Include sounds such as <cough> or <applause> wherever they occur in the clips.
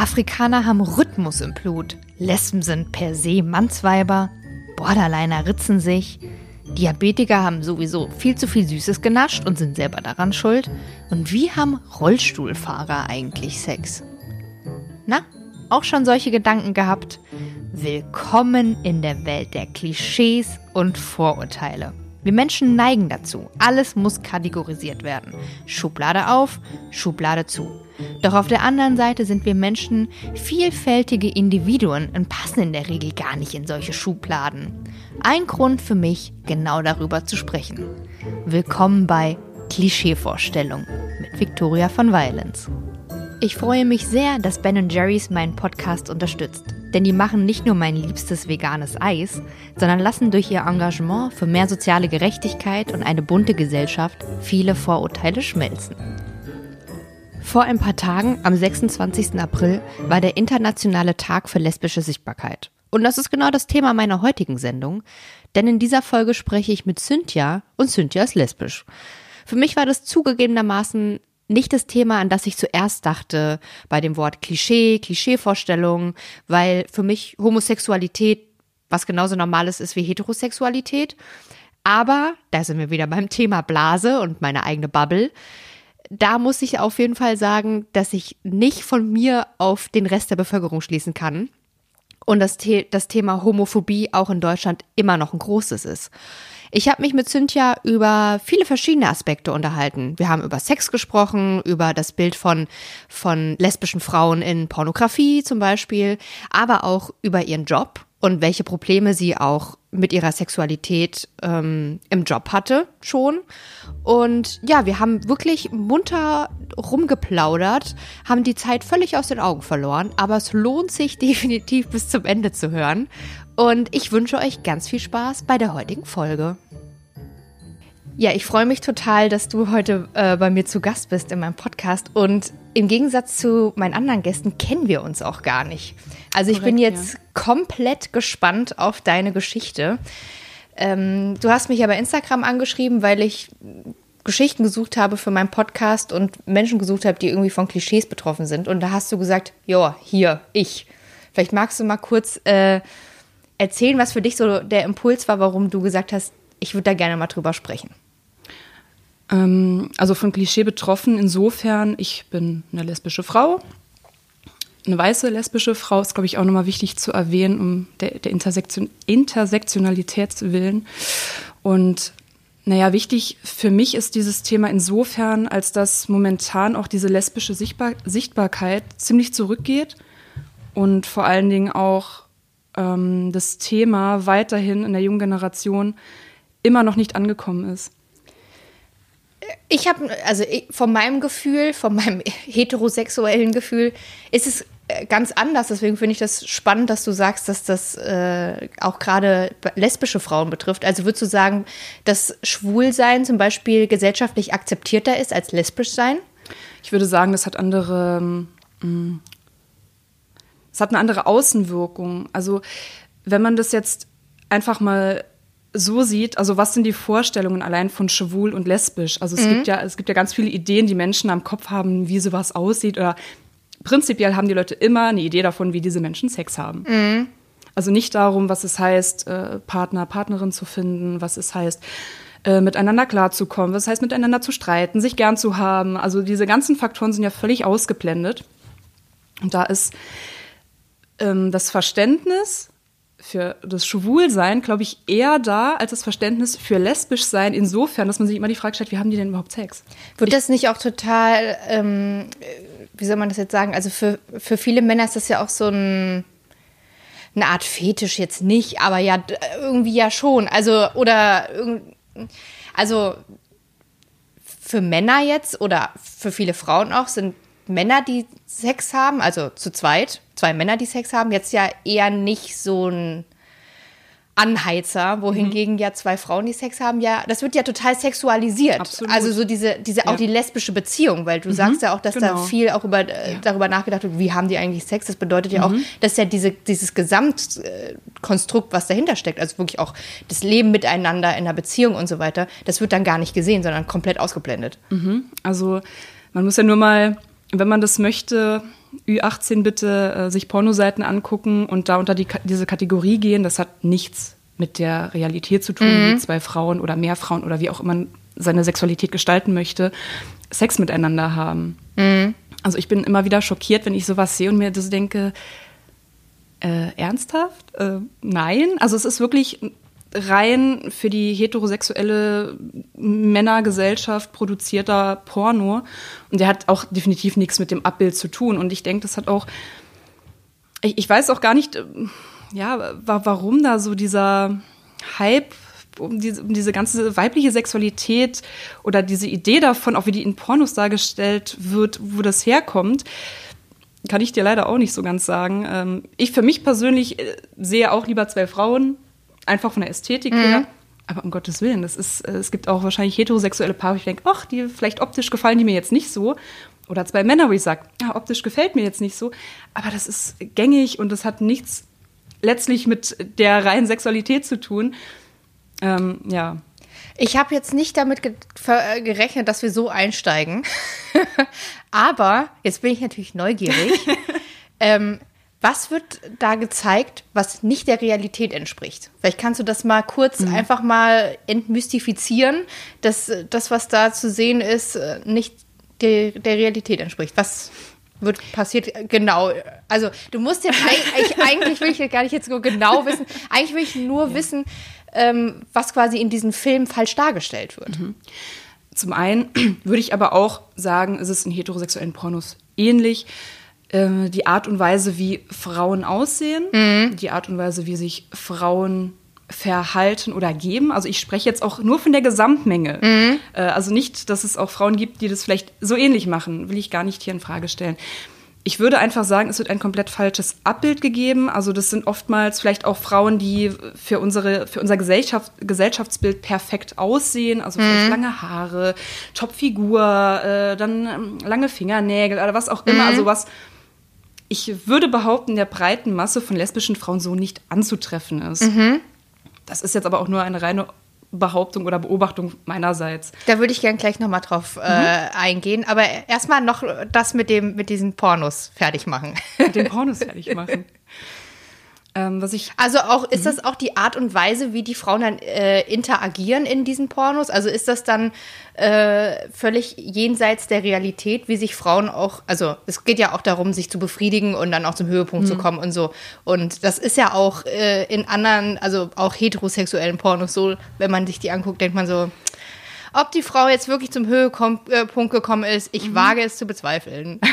Afrikaner haben Rhythmus im Blut. Lesben sind per se Mannsweiber. Borderliner ritzen sich. Diabetiker haben sowieso viel zu viel Süßes genascht und sind selber daran schuld. Und wie haben Rollstuhlfahrer eigentlich Sex? Na, auch schon solche Gedanken gehabt? Willkommen in der Welt der Klischees und Vorurteile. Wir Menschen neigen dazu. Alles muss kategorisiert werden. Schublade auf, Schublade zu. Doch auf der anderen Seite sind wir Menschen vielfältige Individuen und passen in der Regel gar nicht in solche Schubladen. Ein Grund für mich, genau darüber zu sprechen. Willkommen bei Klischeevorstellung mit Victoria von Violence. Ich freue mich sehr, dass Ben Jerry's meinen Podcast unterstützt. Denn die machen nicht nur mein liebstes veganes Eis, sondern lassen durch ihr Engagement für mehr soziale Gerechtigkeit und eine bunte Gesellschaft viele Vorurteile schmelzen. Vor ein paar Tagen, am 26. April, war der Internationale Tag für lesbische Sichtbarkeit. Und das ist genau das Thema meiner heutigen Sendung, denn in dieser Folge spreche ich mit Cynthia und Cynthia ist lesbisch. Für mich war das zugegebenermaßen nicht das Thema, an das ich zuerst dachte bei dem Wort Klischee, Klischeevorstellung, weil für mich Homosexualität was genauso normales ist wie Heterosexualität. Aber, da sind wir wieder beim Thema Blase und meine eigene Bubble. Da muss ich auf jeden Fall sagen, dass ich nicht von mir auf den Rest der Bevölkerung schließen kann. Und das, The das Thema Homophobie auch in Deutschland immer noch ein großes ist. Ich habe mich mit Cynthia über viele verschiedene Aspekte unterhalten. Wir haben über Sex gesprochen, über das Bild von, von lesbischen Frauen in Pornografie zum Beispiel, aber auch über ihren Job und welche Probleme sie auch mit ihrer Sexualität ähm, im Job hatte schon. Und ja, wir haben wirklich munter rumgeplaudert, haben die Zeit völlig aus den Augen verloren, aber es lohnt sich <laughs> definitiv bis zum Ende zu hören. Und ich wünsche euch ganz viel Spaß bei der heutigen Folge. Ja, ich freue mich total, dass du heute äh, bei mir zu Gast bist in meinem Podcast. Und im Gegensatz zu meinen anderen Gästen kennen wir uns auch gar nicht. Also ich Korrekt, bin jetzt ja. komplett gespannt auf deine Geschichte. Ähm, du hast mich ja bei Instagram angeschrieben, weil ich Geschichten gesucht habe für meinen Podcast und Menschen gesucht habe, die irgendwie von Klischees betroffen sind. Und da hast du gesagt, ja, hier, ich. Vielleicht magst du mal kurz äh, erzählen, was für dich so der Impuls war, warum du gesagt hast, ich würde da gerne mal drüber sprechen. Ähm, also von Klischee betroffen, insofern, ich bin eine lesbische Frau. Eine weiße lesbische Frau ist, glaube ich, auch nochmal wichtig zu erwähnen, um der, der Intersektion, willen. Und naja, wichtig für mich ist dieses Thema insofern, als dass momentan auch diese lesbische Sichtbar Sichtbarkeit ziemlich zurückgeht und vor allen Dingen auch ähm, das Thema weiterhin in der jungen Generation immer noch nicht angekommen ist. Ich habe, also von meinem Gefühl, von meinem <laughs> heterosexuellen Gefühl, ist es äh, ganz anders. Deswegen finde ich das spannend, dass du sagst, dass das äh, auch gerade lesbische Frauen betrifft. Also würdest du sagen, dass Schwulsein zum Beispiel gesellschaftlich akzeptierter ist als lesbisch sein? Ich würde sagen, das hat andere mm, es hat eine andere Außenwirkung. Also wenn man das jetzt einfach mal so sieht, also was sind die Vorstellungen allein von schwul und lesbisch? Also es mhm. gibt ja, es gibt ja ganz viele Ideen, die Menschen am Kopf haben, wie sowas aussieht oder prinzipiell haben die Leute immer eine Idee davon, wie diese Menschen Sex haben. Mhm. Also nicht darum, was es heißt, äh, Partner, Partnerin zu finden, was es heißt, äh, miteinander klarzukommen, was es heißt, miteinander zu streiten, sich gern zu haben. Also diese ganzen Faktoren sind ja völlig ausgeblendet. Und da ist ähm, das Verständnis für das Schwulsein, glaube ich, eher da als das Verständnis für lesbisch sein, insofern, dass man sich immer die Frage stellt, wie haben die denn überhaupt Sex? Wird das nicht auch total, ähm, wie soll man das jetzt sagen? Also für, für viele Männer ist das ja auch so ein, eine Art Fetisch jetzt nicht, aber ja, irgendwie ja schon. Also, oder, also für Männer jetzt oder für viele Frauen auch sind Männer, die Sex haben, also zu zweit, zwei Männer, die Sex haben, jetzt ja eher nicht so ein Anheizer, wohingegen mhm. ja zwei Frauen, die Sex haben, ja, das wird ja total sexualisiert. Absolut. Also so diese, diese auch ja. die lesbische Beziehung, weil du mhm. sagst ja auch, dass genau. da viel auch über, äh, ja. darüber nachgedacht wird, wie haben die eigentlich Sex? Das bedeutet ja mhm. auch, dass ja diese, dieses Gesamtkonstrukt, was dahinter steckt, also wirklich auch das Leben miteinander in einer Beziehung und so weiter, das wird dann gar nicht gesehen, sondern komplett ausgeblendet. Mhm. Also man muss ja nur mal wenn man das möchte, Ü18 bitte äh, sich Pornoseiten angucken und da unter die, diese Kategorie gehen, das hat nichts mit der Realität zu tun, mhm. wie zwei Frauen oder mehr Frauen oder wie auch immer seine Sexualität gestalten möchte, Sex miteinander haben. Mhm. Also ich bin immer wieder schockiert, wenn ich sowas sehe und mir das denke, äh, ernsthaft? Äh, nein. Also es ist wirklich rein für die heterosexuelle Männergesellschaft produzierter Porno. Und der hat auch definitiv nichts mit dem Abbild zu tun. Und ich denke, das hat auch, ich, ich weiß auch gar nicht, äh, ja, warum da so dieser Hype um diese, um diese ganze weibliche Sexualität oder diese Idee davon, auch wie die in Pornos dargestellt wird, wo das herkommt, kann ich dir leider auch nicht so ganz sagen. Ähm, ich für mich persönlich äh, sehe auch lieber zwei Frauen, einfach von der Ästhetik mhm. her. Aber um Gottes Willen, das ist, äh, es gibt auch wahrscheinlich heterosexuelle Paare, wo ich denke, ach, die vielleicht optisch gefallen die mir jetzt nicht so. Oder zwei Männer, wo ich sage, ja, optisch gefällt mir jetzt nicht so. Aber das ist gängig und das hat nichts letztlich mit der reinen Sexualität zu tun. Ähm, ja. Ich habe jetzt nicht damit ge äh, gerechnet, dass wir so einsteigen. <laughs> Aber jetzt bin ich natürlich neugierig. <laughs> ähm, was wird da gezeigt, was nicht der Realität entspricht? Vielleicht kannst du das mal kurz mhm. einfach mal entmystifizieren, dass das, was da zu sehen ist, äh, nicht der, der Realität entspricht. Was wird passiert genau. Also du musst ja eigentlich, <laughs> eigentlich will ich gar nicht jetzt so genau wissen. Eigentlich will ich nur ja. wissen, ähm, was quasi in diesem Film falsch dargestellt wird. Mhm. Zum einen <clears throat> würde ich aber auch sagen, es ist in heterosexuellen Pornos ähnlich. Äh, die Art und Weise, wie Frauen aussehen, mhm. die Art und Weise, wie sich Frauen verhalten oder geben. Also ich spreche jetzt auch nur von der Gesamtmenge. Mhm. Äh, also nicht, dass es auch Frauen gibt, die das vielleicht so ähnlich machen, will ich gar nicht hier in Frage stellen. Ich würde einfach sagen, es wird ein komplett falsches Abbild gegeben. Also das sind oftmals vielleicht auch Frauen, die für, unsere, für unser Gesellschaft, Gesellschaftsbild perfekt aussehen. Also vielleicht mhm. lange Haare, Topfigur, äh, dann ähm, lange Fingernägel oder was auch immer. Mhm. Also was, ich würde behaupten, der breiten Masse von lesbischen Frauen so nicht anzutreffen ist. Mhm. Das ist jetzt aber auch nur eine reine Behauptung oder Beobachtung meinerseits. Da würde ich gern gleich nochmal drauf äh, mhm. eingehen. Aber erstmal noch das mit dem, mit diesen Pornos fertig machen. Mit den Pornos fertig machen. <laughs> Ähm, was ich also auch ist mhm. das auch die Art und Weise, wie die Frauen dann äh, interagieren in diesen Pornos? Also ist das dann äh, völlig jenseits der Realität, wie sich Frauen auch, also es geht ja auch darum, sich zu befriedigen und dann auch zum Höhepunkt mhm. zu kommen und so. Und das ist ja auch äh, in anderen, also auch heterosexuellen Pornos so, wenn man sich die anguckt, denkt man so, ob die Frau jetzt wirklich zum Höhepunkt äh, gekommen ist, ich mhm. wage es zu bezweifeln. <laughs>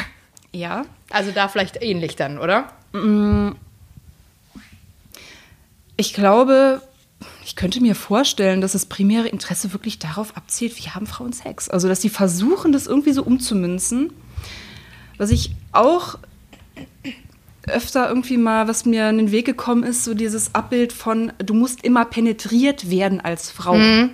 Ja. Also da vielleicht ähnlich dann, oder? Mhm ich glaube, ich könnte mir vorstellen, dass das primäre Interesse wirklich darauf abzielt, wie haben Frauen Sex. Also, dass sie versuchen, das irgendwie so umzumünzen. Was ich auch öfter irgendwie mal, was mir in den Weg gekommen ist, so dieses Abbild von, du musst immer penetriert werden als Frau. Mhm.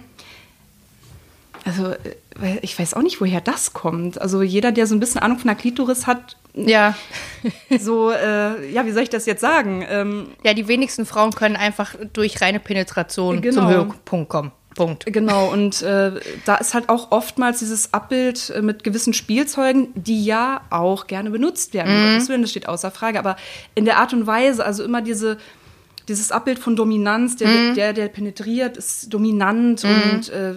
Also, äh, ich weiß auch nicht, woher das kommt. Also, jeder, der so ein bisschen Ahnung von der Klitoris hat, ja. <laughs> so, äh, ja, wie soll ich das jetzt sagen? Ähm, ja, die wenigsten Frauen können einfach durch reine Penetration genau. zum Höhepunkt kommen. Punkt. Genau, und äh, da ist halt auch oftmals dieses Abbild äh, mit gewissen Spielzeugen, die ja auch gerne benutzt werden. Mhm. Das, das steht außer Frage. Aber in der Art und Weise, also immer diese, dieses Abbild von Dominanz, der, mhm. der, der penetriert, ist dominant mhm. und äh,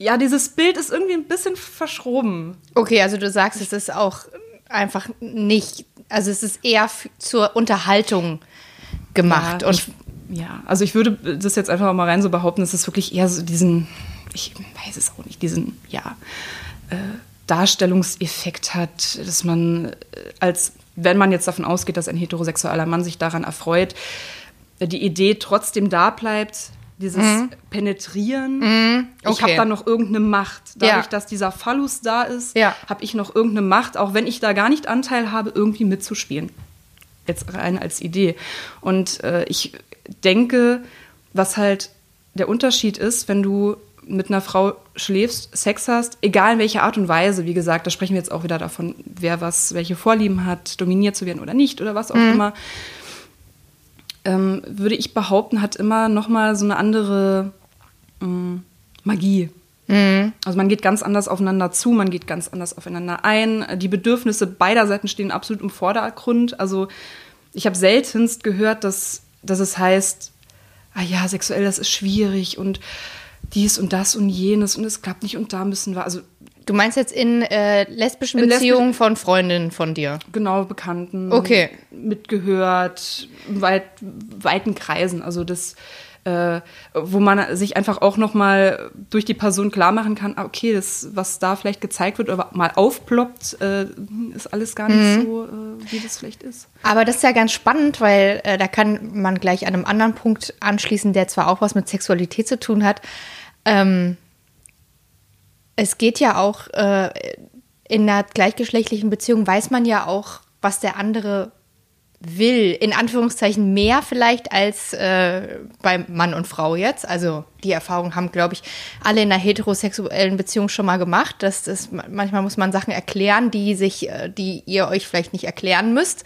ja, dieses Bild ist irgendwie ein bisschen verschroben. Okay, also du sagst, es ist auch einfach nicht, also es ist eher zur Unterhaltung gemacht. Ja, und ja, also ich würde das jetzt einfach mal rein so behaupten, es ist wirklich eher so diesen, ich weiß es auch nicht, diesen, ja, äh, Darstellungseffekt hat, dass man äh, als, wenn man jetzt davon ausgeht, dass ein heterosexueller Mann sich daran erfreut, die Idee trotzdem da bleibt, dieses mhm. Penetrieren. Mhm. Okay. Ich habe da noch irgendeine Macht. Dadurch, ja. dass dieser Phallus da ist, ja. habe ich noch irgendeine Macht, auch wenn ich da gar nicht Anteil habe, irgendwie mitzuspielen. Jetzt rein als Idee. Und äh, ich denke, was halt der Unterschied ist, wenn du mit einer Frau schläfst, Sex hast, egal in welcher Art und Weise, wie gesagt, da sprechen wir jetzt auch wieder davon, wer was, welche Vorlieben hat, dominiert zu werden oder nicht oder was auch mhm. immer ähm, würde ich behaupten, hat immer noch mal so eine andere ähm, Magie. Mhm. Also man geht ganz anders aufeinander zu, man geht ganz anders aufeinander ein. Die Bedürfnisse beider Seiten stehen absolut im Vordergrund. Also ich habe seltenst gehört, dass, dass es heißt, ah ja, sexuell, das ist schwierig und dies und das und jenes und es klappt nicht und da müssen wir. Also Du meinst jetzt in äh, lesbischen in Beziehungen lesbisch von Freundinnen von dir? Genau, Bekannten. Okay. Mitgehört, weit, weiten Kreisen. Also das, äh, wo man sich einfach auch noch mal durch die Person klar machen kann, ah, okay, das, was da vielleicht gezeigt wird oder mal aufploppt, äh, ist alles gar nicht mhm. so, äh, wie das vielleicht ist. Aber das ist ja ganz spannend, weil äh, da kann man gleich an einem anderen Punkt anschließen, der zwar auch was mit Sexualität zu tun hat. Ähm, es geht ja auch äh, in einer gleichgeschlechtlichen Beziehung, weiß man ja auch, was der andere will. In Anführungszeichen mehr vielleicht als äh, bei Mann und Frau jetzt. Also die Erfahrung haben, glaube ich, alle in einer heterosexuellen Beziehung schon mal gemacht. Das, manchmal muss man Sachen erklären, die sich, äh, die ihr euch vielleicht nicht erklären müsst.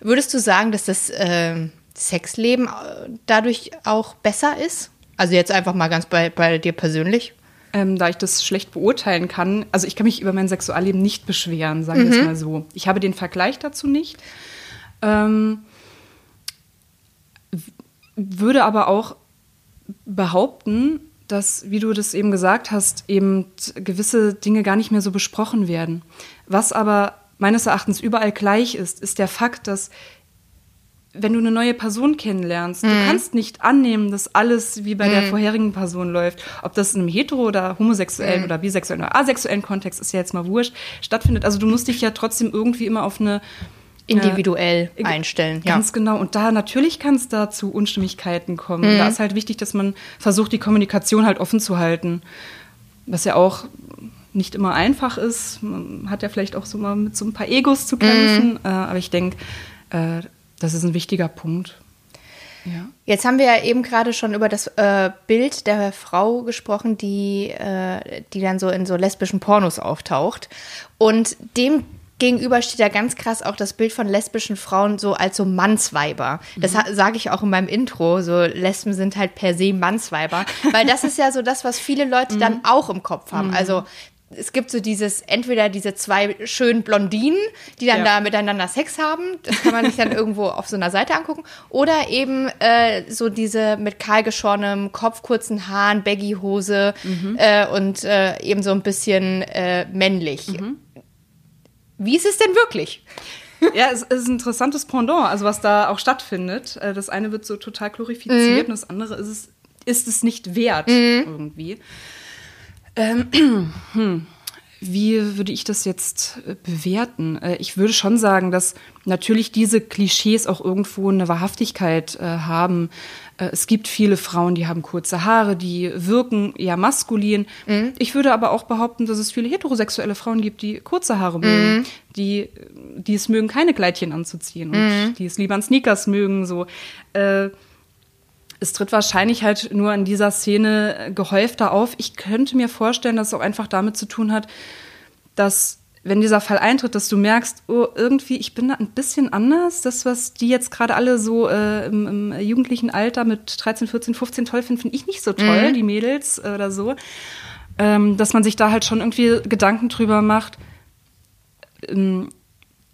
Würdest du sagen, dass das äh, Sexleben äh, dadurch auch besser ist? Also jetzt einfach mal ganz bei, bei dir persönlich ähm, da ich das schlecht beurteilen kann. Also ich kann mich über mein Sexualleben nicht beschweren, sagen wir mhm. es mal so. Ich habe den Vergleich dazu nicht. Ähm, würde aber auch behaupten, dass, wie du das eben gesagt hast, eben gewisse Dinge gar nicht mehr so besprochen werden. Was aber meines Erachtens überall gleich ist, ist der Fakt, dass wenn du eine neue Person kennenlernst, mhm. du kannst nicht annehmen, dass alles wie bei mhm. der vorherigen Person läuft. Ob das in einem hetero- oder homosexuellen mhm. oder bisexuellen oder asexuellen Kontext ist ja jetzt mal wurscht, stattfindet. Also du musst dich ja trotzdem irgendwie immer auf eine individuell äh, einstellen. Ganz ja. genau. Und da natürlich kann es da zu Unstimmigkeiten kommen. Mhm. Da ist halt wichtig, dass man versucht, die Kommunikation halt offen zu halten. Was ja auch nicht immer einfach ist. Man hat ja vielleicht auch so mal mit so ein paar Egos zu kämpfen. Mhm. Äh, aber ich denke, äh, das ist ein wichtiger Punkt. Ja. Jetzt haben wir ja eben gerade schon über das äh, Bild der Frau gesprochen, die, äh, die dann so in so lesbischen Pornos auftaucht. Und dem gegenüber steht ja ganz krass auch das Bild von lesbischen Frauen so als so Mannsweiber. Das mhm. sage ich auch in meinem Intro. So Lesben sind halt per se Mannsweiber. Weil das ist ja so das, was viele Leute mhm. dann auch im Kopf haben. Mhm. Also es gibt so dieses, entweder diese zwei schönen Blondinen, die dann ja. da miteinander Sex haben, das kann man sich dann <laughs> irgendwo auf so einer Seite angucken, oder eben äh, so diese mit kahlgeschorenem Kopf, kurzen Haaren, Baggy-Hose mhm. äh, und äh, eben so ein bisschen äh, männlich. Mhm. Wie ist es denn wirklich? ja, es ist ein interessantes Pendant, also was da auch stattfindet. Äh, das eine wird so total glorifiziert mhm. und das andere ist es, ist es nicht wert mhm. irgendwie. Ähm, <clears throat> hm. Wie würde ich das jetzt äh, bewerten? Äh, ich würde schon sagen, dass natürlich diese Klischees auch irgendwo eine Wahrhaftigkeit äh, haben. Es gibt viele Frauen, die haben kurze Haare, die wirken eher maskulin. Mhm. Ich würde aber auch behaupten, dass es viele heterosexuelle Frauen gibt, die kurze Haare mögen, mhm. die, die es mögen, keine Kleidchen anzuziehen und mhm. die es lieber an Sneakers mögen. So. Äh, es tritt wahrscheinlich halt nur in dieser Szene gehäufter auf. Ich könnte mir vorstellen, dass es auch einfach damit zu tun hat, dass wenn dieser Fall eintritt, dass du merkst, oh, irgendwie, ich bin da ein bisschen anders. Das, was die jetzt gerade alle so äh, im, im, jugendlichen Alter mit 13, 14, 15 toll finden, finde ich nicht so toll, mhm. die Mädels äh, oder so. Ähm, dass man sich da halt schon irgendwie Gedanken drüber macht. Ähm,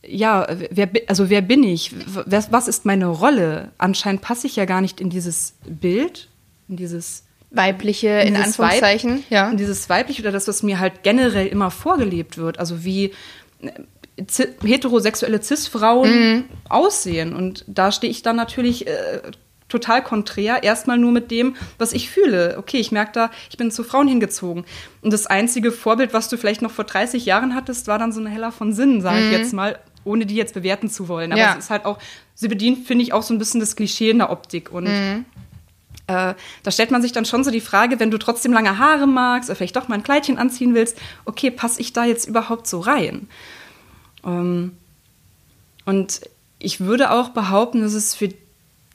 ja, wer, also wer bin ich? Was, ist meine Rolle? Anscheinend passe ich ja gar nicht in dieses Bild, in dieses weibliche, in Anführungszeichen, Weib, ja. In dieses weibliche oder das, was mir halt generell immer vorgelebt wird. Also wie äh, heterosexuelle Cis-Frauen mhm. aussehen. Und da stehe ich dann natürlich äh, total konträr, erstmal nur mit dem, was ich fühle. Okay, ich merke da, ich bin zu Frauen hingezogen. Und das einzige Vorbild, was du vielleicht noch vor 30 Jahren hattest, war dann so eine Heller von Sinnen, sage mhm. ich jetzt mal, ohne die jetzt bewerten zu wollen. Aber ja. es ist halt auch, sie bedient, finde ich, auch so ein bisschen das Klischee in der Optik. Und mhm. äh, da stellt man sich dann schon so die Frage, wenn du trotzdem lange Haare magst oder vielleicht doch mal ein Kleidchen anziehen willst, okay, passe ich da jetzt überhaupt so rein? Ähm, und ich würde auch behaupten, dass es für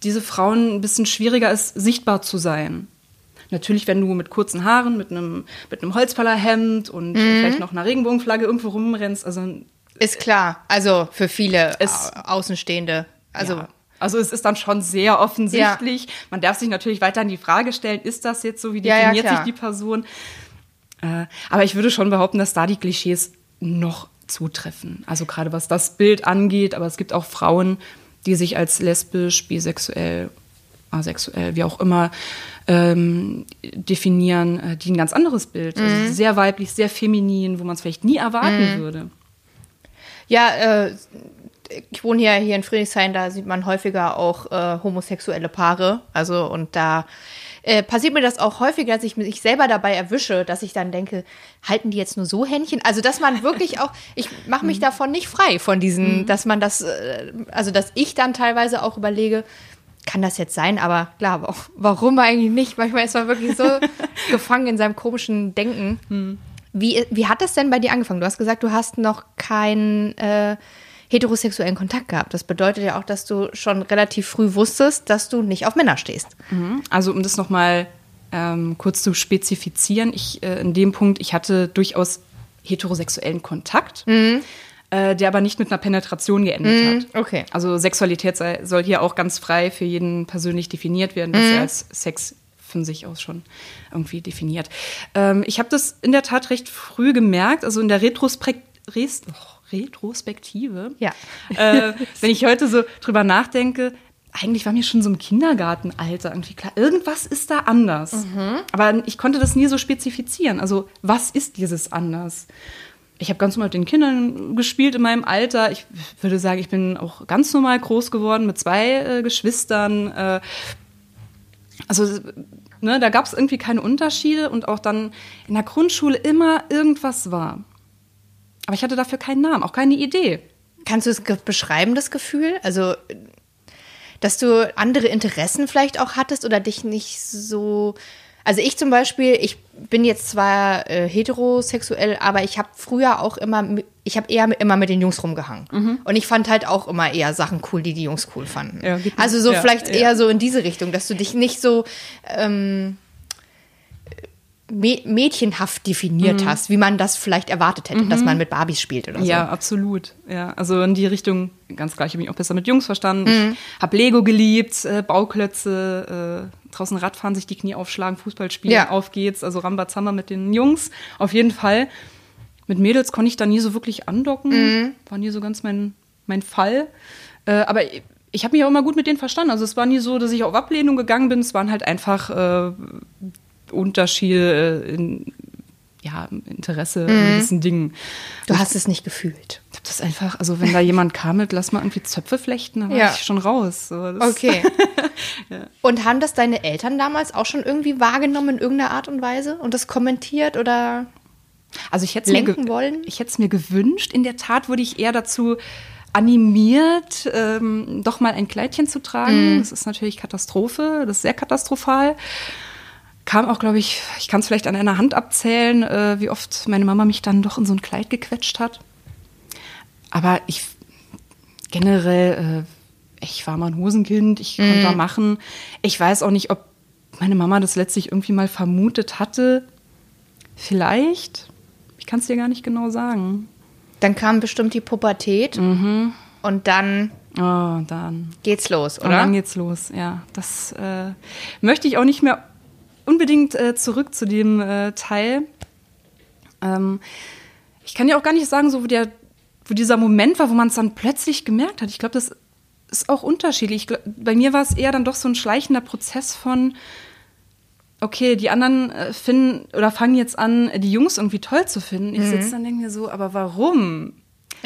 diese Frauen ein bisschen schwieriger ist, sichtbar zu sein. Natürlich, wenn du mit kurzen Haaren, mit einem, mit einem Holzfällerhemd und mhm. vielleicht noch einer Regenbogenflagge irgendwo rumrennst, also ist klar, also für viele es, Außenstehende. Also ja. Also es ist dann schon sehr offensichtlich. Ja. Man darf sich natürlich weiterhin die Frage stellen, ist das jetzt so, wie definiert ja, sich die Person? Äh, aber ich würde schon behaupten, dass da die Klischees noch zutreffen. Also gerade was das Bild angeht, aber es gibt auch Frauen, die sich als lesbisch, bisexuell, asexuell, wie auch immer ähm, definieren, äh, die ein ganz anderes Bild. Also mhm. Also sehr weiblich, sehr feminin, wo man es vielleicht nie erwarten mhm. würde. Ja, äh, ich wohne ja hier in Friedrichshain, da sieht man häufiger auch äh, homosexuelle Paare. Also und da äh, passiert mir das auch häufiger, dass ich mich selber dabei erwische, dass ich dann denke, halten die jetzt nur so Händchen? Also, dass man wirklich auch, ich mache mich mhm. davon nicht frei, von diesen, mhm. dass man das, äh, also, dass ich dann teilweise auch überlege, kann das jetzt sein, aber klar, warum eigentlich nicht? Manchmal ist man wirklich so <laughs> gefangen in seinem komischen Denken. Mhm. Wie, wie hat das denn bei dir angefangen? Du hast gesagt, du hast noch keinen äh, heterosexuellen Kontakt gehabt. Das bedeutet ja auch, dass du schon relativ früh wusstest, dass du nicht auf Männer stehst. Mhm. Also um das nochmal ähm, kurz zu spezifizieren, ich äh, in dem Punkt, ich hatte durchaus heterosexuellen Kontakt. Mhm. Äh, der aber nicht mit einer Penetration geendet hat. Okay. Also Sexualität sei, soll hier auch ganz frei für jeden persönlich definiert werden, was mhm. ja als Sex von sich aus schon irgendwie definiert. Ähm, ich habe das in der Tat recht früh gemerkt, also in der Retrospekt Res oh, Retrospektive. Ja. Äh, wenn ich heute so drüber nachdenke, eigentlich war mir schon so im Kindergartenalter irgendwie klar, irgendwas ist da anders. Mhm. Aber ich konnte das nie so spezifizieren. Also, was ist dieses anders? ich habe ganz normal mit den Kindern gespielt in meinem Alter. Ich würde sagen, ich bin auch ganz normal groß geworden mit zwei äh, Geschwistern. Äh, also ne, da gab es irgendwie keine Unterschiede und auch dann in der Grundschule immer irgendwas war. Aber ich hatte dafür keinen Namen, auch keine Idee. Kannst du es beschreiben, das Gefühl? Also, dass du andere Interessen vielleicht auch hattest oder dich nicht so also ich zum Beispiel, ich bin jetzt zwar äh, heterosexuell, aber ich habe früher auch immer, ich habe eher immer mit den Jungs rumgehangen. Mhm. Und ich fand halt auch immer eher Sachen cool, die die Jungs cool fanden. Ja, also so ja, vielleicht ja. eher so in diese Richtung, dass du dich nicht so ähm, mädchenhaft definiert mhm. hast, wie man das vielleicht erwartet hätte, mhm. dass man mit Barbies spielt oder so. Ja, absolut. Ja, also in die Richtung, ganz gleich, habe ich auch besser mit Jungs verstanden. Mhm. Ich habe Lego geliebt, äh, Bauklötze, äh, draußen Radfahren, sich die Knie aufschlagen, Fußball spielen, ja. auf geht's, also Rambazamba mit den Jungs, auf jeden Fall. Mit Mädels konnte ich da nie so wirklich andocken, mhm. war nie so ganz mein, mein Fall. Äh, aber ich habe mich auch immer gut mit denen verstanden. Also es war nie so, dass ich auf Ablehnung gegangen bin. Es waren halt einfach äh, Unterschiede in ja, Interesse mhm. an gewissen Dingen. Du und hast es nicht gefühlt. Ich habe das einfach, also wenn da jemand kam mit, lass mal irgendwie Zöpfe flechten, dann war ja. ich schon raus. So, okay. <laughs> ja. Und haben das deine Eltern damals auch schon irgendwie wahrgenommen in irgendeiner Art und Weise und das kommentiert oder also ich hätte lenken wollen? Ich hätte es mir gewünscht. In der Tat wurde ich eher dazu animiert, ähm, doch mal ein Kleidchen zu tragen. Mhm. Das ist natürlich Katastrophe, das ist sehr katastrophal kam auch, glaube ich, ich kann es vielleicht an einer Hand abzählen, äh, wie oft meine Mama mich dann doch in so ein Kleid gequetscht hat. Aber ich generell, äh, ich war mal ein Hosenkind, ich konnte mhm. da machen. Ich weiß auch nicht, ob meine Mama das letztlich irgendwie mal vermutet hatte. Vielleicht. Ich kann es dir gar nicht genau sagen. Dann kam bestimmt die Pubertät mhm. und dann Oh, dann geht's los, oder? Und dann geht's los, ja. Das äh, möchte ich auch nicht mehr unbedingt äh, zurück zu dem äh, Teil. Ähm, ich kann ja auch gar nicht sagen, so wo, der, wo dieser Moment war, wo man es dann plötzlich gemerkt hat. Ich glaube, das ist auch unterschiedlich. Glaub, bei mir war es eher dann doch so ein schleichender Prozess von, okay, die anderen äh, finden oder fangen jetzt an, die Jungs irgendwie toll zu finden. Ich mhm. sitze dann und denke mir so, aber warum?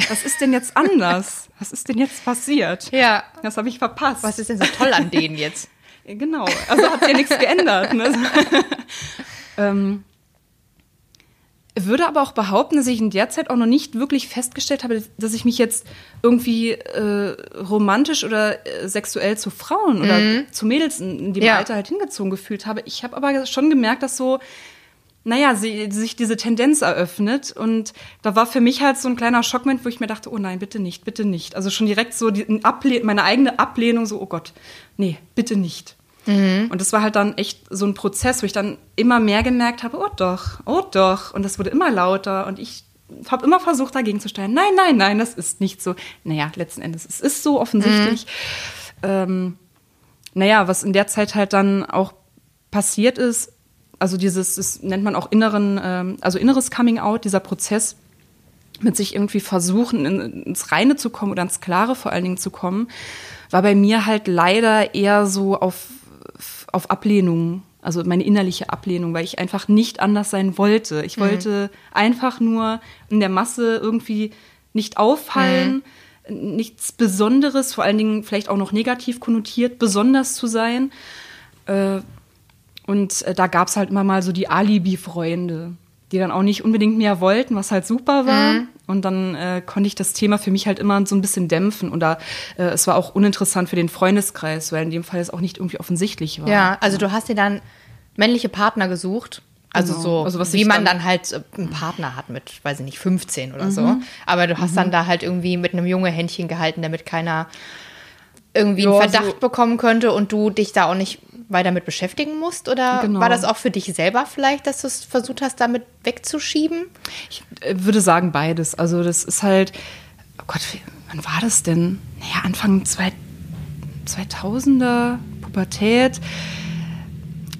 Was ist denn jetzt <laughs> anders? Was ist denn jetzt passiert? Ja. Das habe ich verpasst. Was ist denn so toll an denen jetzt? Genau, also hat ja nichts geändert. Ne? <laughs> ähm, würde aber auch behaupten, dass ich in der Zeit auch noch nicht wirklich festgestellt habe, dass ich mich jetzt irgendwie äh, romantisch oder äh, sexuell zu Frauen oder mhm. zu Mädels in, in dem ja. Alter halt hingezogen gefühlt habe. Ich habe aber schon gemerkt, dass so, naja, sie, sich diese Tendenz eröffnet. Und da war für mich halt so ein kleiner Schockmoment, wo ich mir dachte, oh nein, bitte nicht, bitte nicht. Also schon direkt so die, meine eigene Ablehnung, so, oh Gott, nee, bitte nicht. Mhm. Und das war halt dann echt so ein Prozess, wo ich dann immer mehr gemerkt habe, oh doch, oh doch. Und das wurde immer lauter und ich habe immer versucht, dagegen zu stellen. Nein, nein, nein, das ist nicht so. Naja, letzten Endes, es ist so offensichtlich. Mhm. Ähm, naja, was in der Zeit halt dann auch passiert ist, also dieses, das nennt man auch inneren, ähm, also inneres Coming Out, dieser Prozess mit sich irgendwie versuchen, in, ins Reine zu kommen oder ins Klare vor allen Dingen zu kommen, war bei mir halt leider eher so auf, auf Ablehnung, also meine innerliche Ablehnung, weil ich einfach nicht anders sein wollte. Ich mhm. wollte einfach nur in der Masse irgendwie nicht auffallen, mhm. nichts Besonderes, vor allen Dingen vielleicht auch noch negativ konnotiert, besonders zu sein. Äh, und äh, da gab es halt immer mal so die Alibi-Freunde die dann auch nicht unbedingt mehr wollten, was halt super war. Mhm. Und dann äh, konnte ich das Thema für mich halt immer so ein bisschen dämpfen. Und da, äh, es war auch uninteressant für den Freundeskreis, weil in dem Fall es auch nicht irgendwie offensichtlich war. Ja, also du hast dir dann männliche Partner gesucht. Also genau. so, also wie man dann, dann, halt äh, einen Partner hat mit, weiß ich nicht, 15 oder mhm. so. Aber du hast mhm. dann da halt irgendwie mit einem Junge Händchen gehalten, damit keiner irgendwie einen Verdacht so bekommen könnte und du dich da auch nicht weiter mit beschäftigen musst? Oder genau. war das auch für dich selber vielleicht, dass du es versucht hast, damit wegzuschieben? Ich äh, würde sagen beides. Also das ist halt, oh Gott, wann war das denn? Naja, Anfang 2000er, Pubertät.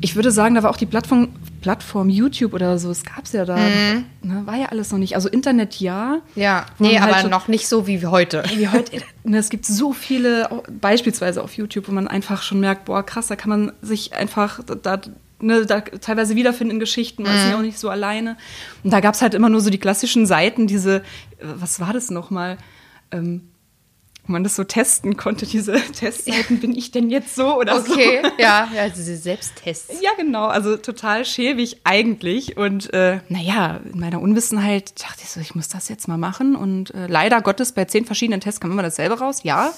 Ich würde sagen, da war auch die Plattform, Plattform YouTube oder so, es gab es ja da. Mhm. Ne, war ja alles noch nicht. Also Internet ja. Ja, nee, halt aber so, noch nicht so wie heute. <laughs> Wie heute. Ne, es gibt so viele, beispielsweise auf YouTube, wo man einfach schon merkt, boah, krass, da kann man sich einfach da, ne, da teilweise wiederfinden in Geschichten, man mhm. ist ja auch nicht so alleine. Und da gab es halt immer nur so die klassischen Seiten, diese, äh, was war das nochmal? Ähm, wo man das so testen konnte, diese <laughs> Testseiten, bin ich denn jetzt so oder okay. so? Okay, ja, ja, diese Selbsttests. Ja, genau, also total schäbig eigentlich. Und äh, naja, in meiner Unwissenheit dachte ich so, ich muss das jetzt mal machen. Und äh, leider Gottes, bei zehn verschiedenen Tests kam immer dasselbe raus, ja.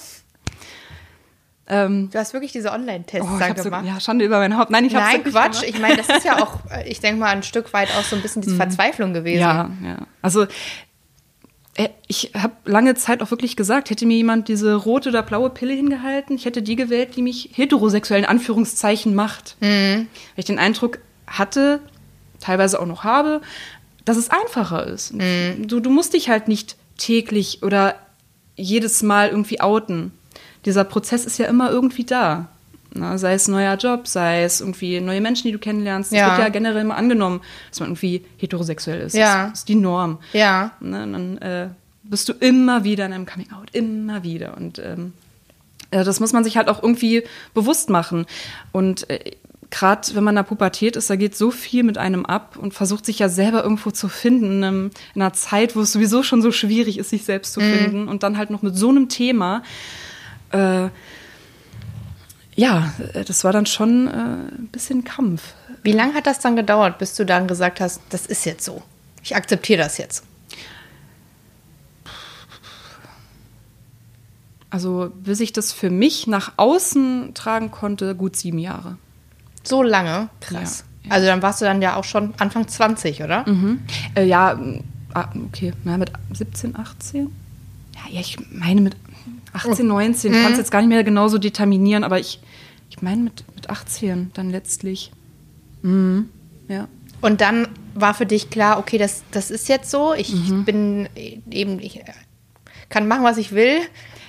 Ähm, du hast wirklich diese Online-Tests oh, gemacht. So, ja, Schande über mein Haupt. Nein, ich Nein, Quatsch. Ich meine, das ist ja <laughs> auch, äh, ich denke mal, ein Stück weit auch so ein bisschen diese mhm. Verzweiflung gewesen. Ja, ja. Also ich habe lange Zeit auch wirklich gesagt, hätte mir jemand diese rote oder blaue Pille hingehalten, ich hätte die gewählt, die mich heterosexuell in Anführungszeichen macht. Mhm. Weil ich den Eindruck hatte, teilweise auch noch habe, dass es einfacher ist. Mhm. Du, du musst dich halt nicht täglich oder jedes Mal irgendwie outen. Dieser Prozess ist ja immer irgendwie da. Na, sei es neuer Job, sei es irgendwie neue Menschen, die du kennenlernst. Es ja. wird ja generell immer angenommen, dass man irgendwie heterosexuell ist. Ja. Das ist die Norm. Ja. Na, dann äh, bist du immer wieder in einem Coming Out, immer wieder. Und ähm, äh, das muss man sich halt auch irgendwie bewusst machen. Und äh, gerade wenn man in der Pubertät ist, da geht so viel mit einem ab und versucht sich ja selber irgendwo zu finden in einer Zeit, wo es sowieso schon so schwierig ist, sich selbst zu mhm. finden und dann halt noch mit so einem Thema. Äh, ja, äh, das war dann schon äh, ein bisschen Kampf. Wie lange hat das dann gedauert, bis du dann gesagt hast, das ist jetzt so? Ich akzeptiere das jetzt. Also, bis ich das für mich nach außen tragen konnte, gut sieben Jahre. So lange? Krass. Ja, ja. Also, dann warst du dann ja auch schon Anfang 20, oder? Mhm. Äh, ja, ah, okay, Na, mit 17, 18? Ja, ich meine mit 18, 19, mhm. kann es jetzt gar nicht mehr genauso determinieren, aber ich, ich meine mit, mit 18 dann letztlich. Mhm. Ja. Und dann war für dich klar, okay, das, das ist jetzt so, ich mhm. bin eben, ich kann machen, was ich will.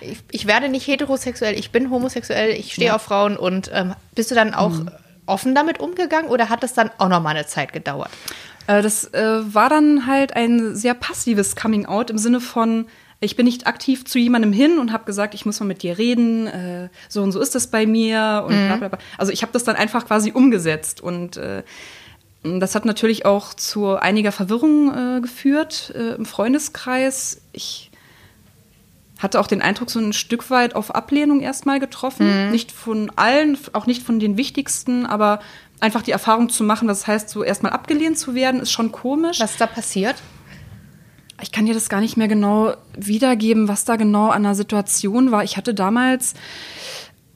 Ich, ich, werde nicht heterosexuell, ich bin homosexuell, ich stehe ja. auf Frauen und ähm, bist du dann auch mhm. offen damit umgegangen oder hat das dann auch noch mal eine Zeit gedauert? Äh, das äh, war dann halt ein sehr passives Coming Out im Sinne von, ich bin nicht aktiv zu jemandem hin und habe gesagt, ich muss mal mit dir reden, äh, so und so ist das bei mir und mhm. bla bla bla. Also ich habe das dann einfach quasi umgesetzt und äh, das hat natürlich auch zu einiger Verwirrung äh, geführt äh, im Freundeskreis. Ich hatte auch den Eindruck, so ein Stück weit auf Ablehnung erstmal getroffen. Mhm. Nicht von allen, auch nicht von den wichtigsten, aber einfach die Erfahrung zu machen, das heißt, so erstmal abgelehnt zu werden, ist schon komisch. Was ist da passiert? Ich kann dir das gar nicht mehr genau wiedergeben, was da genau an der Situation war. Ich hatte damals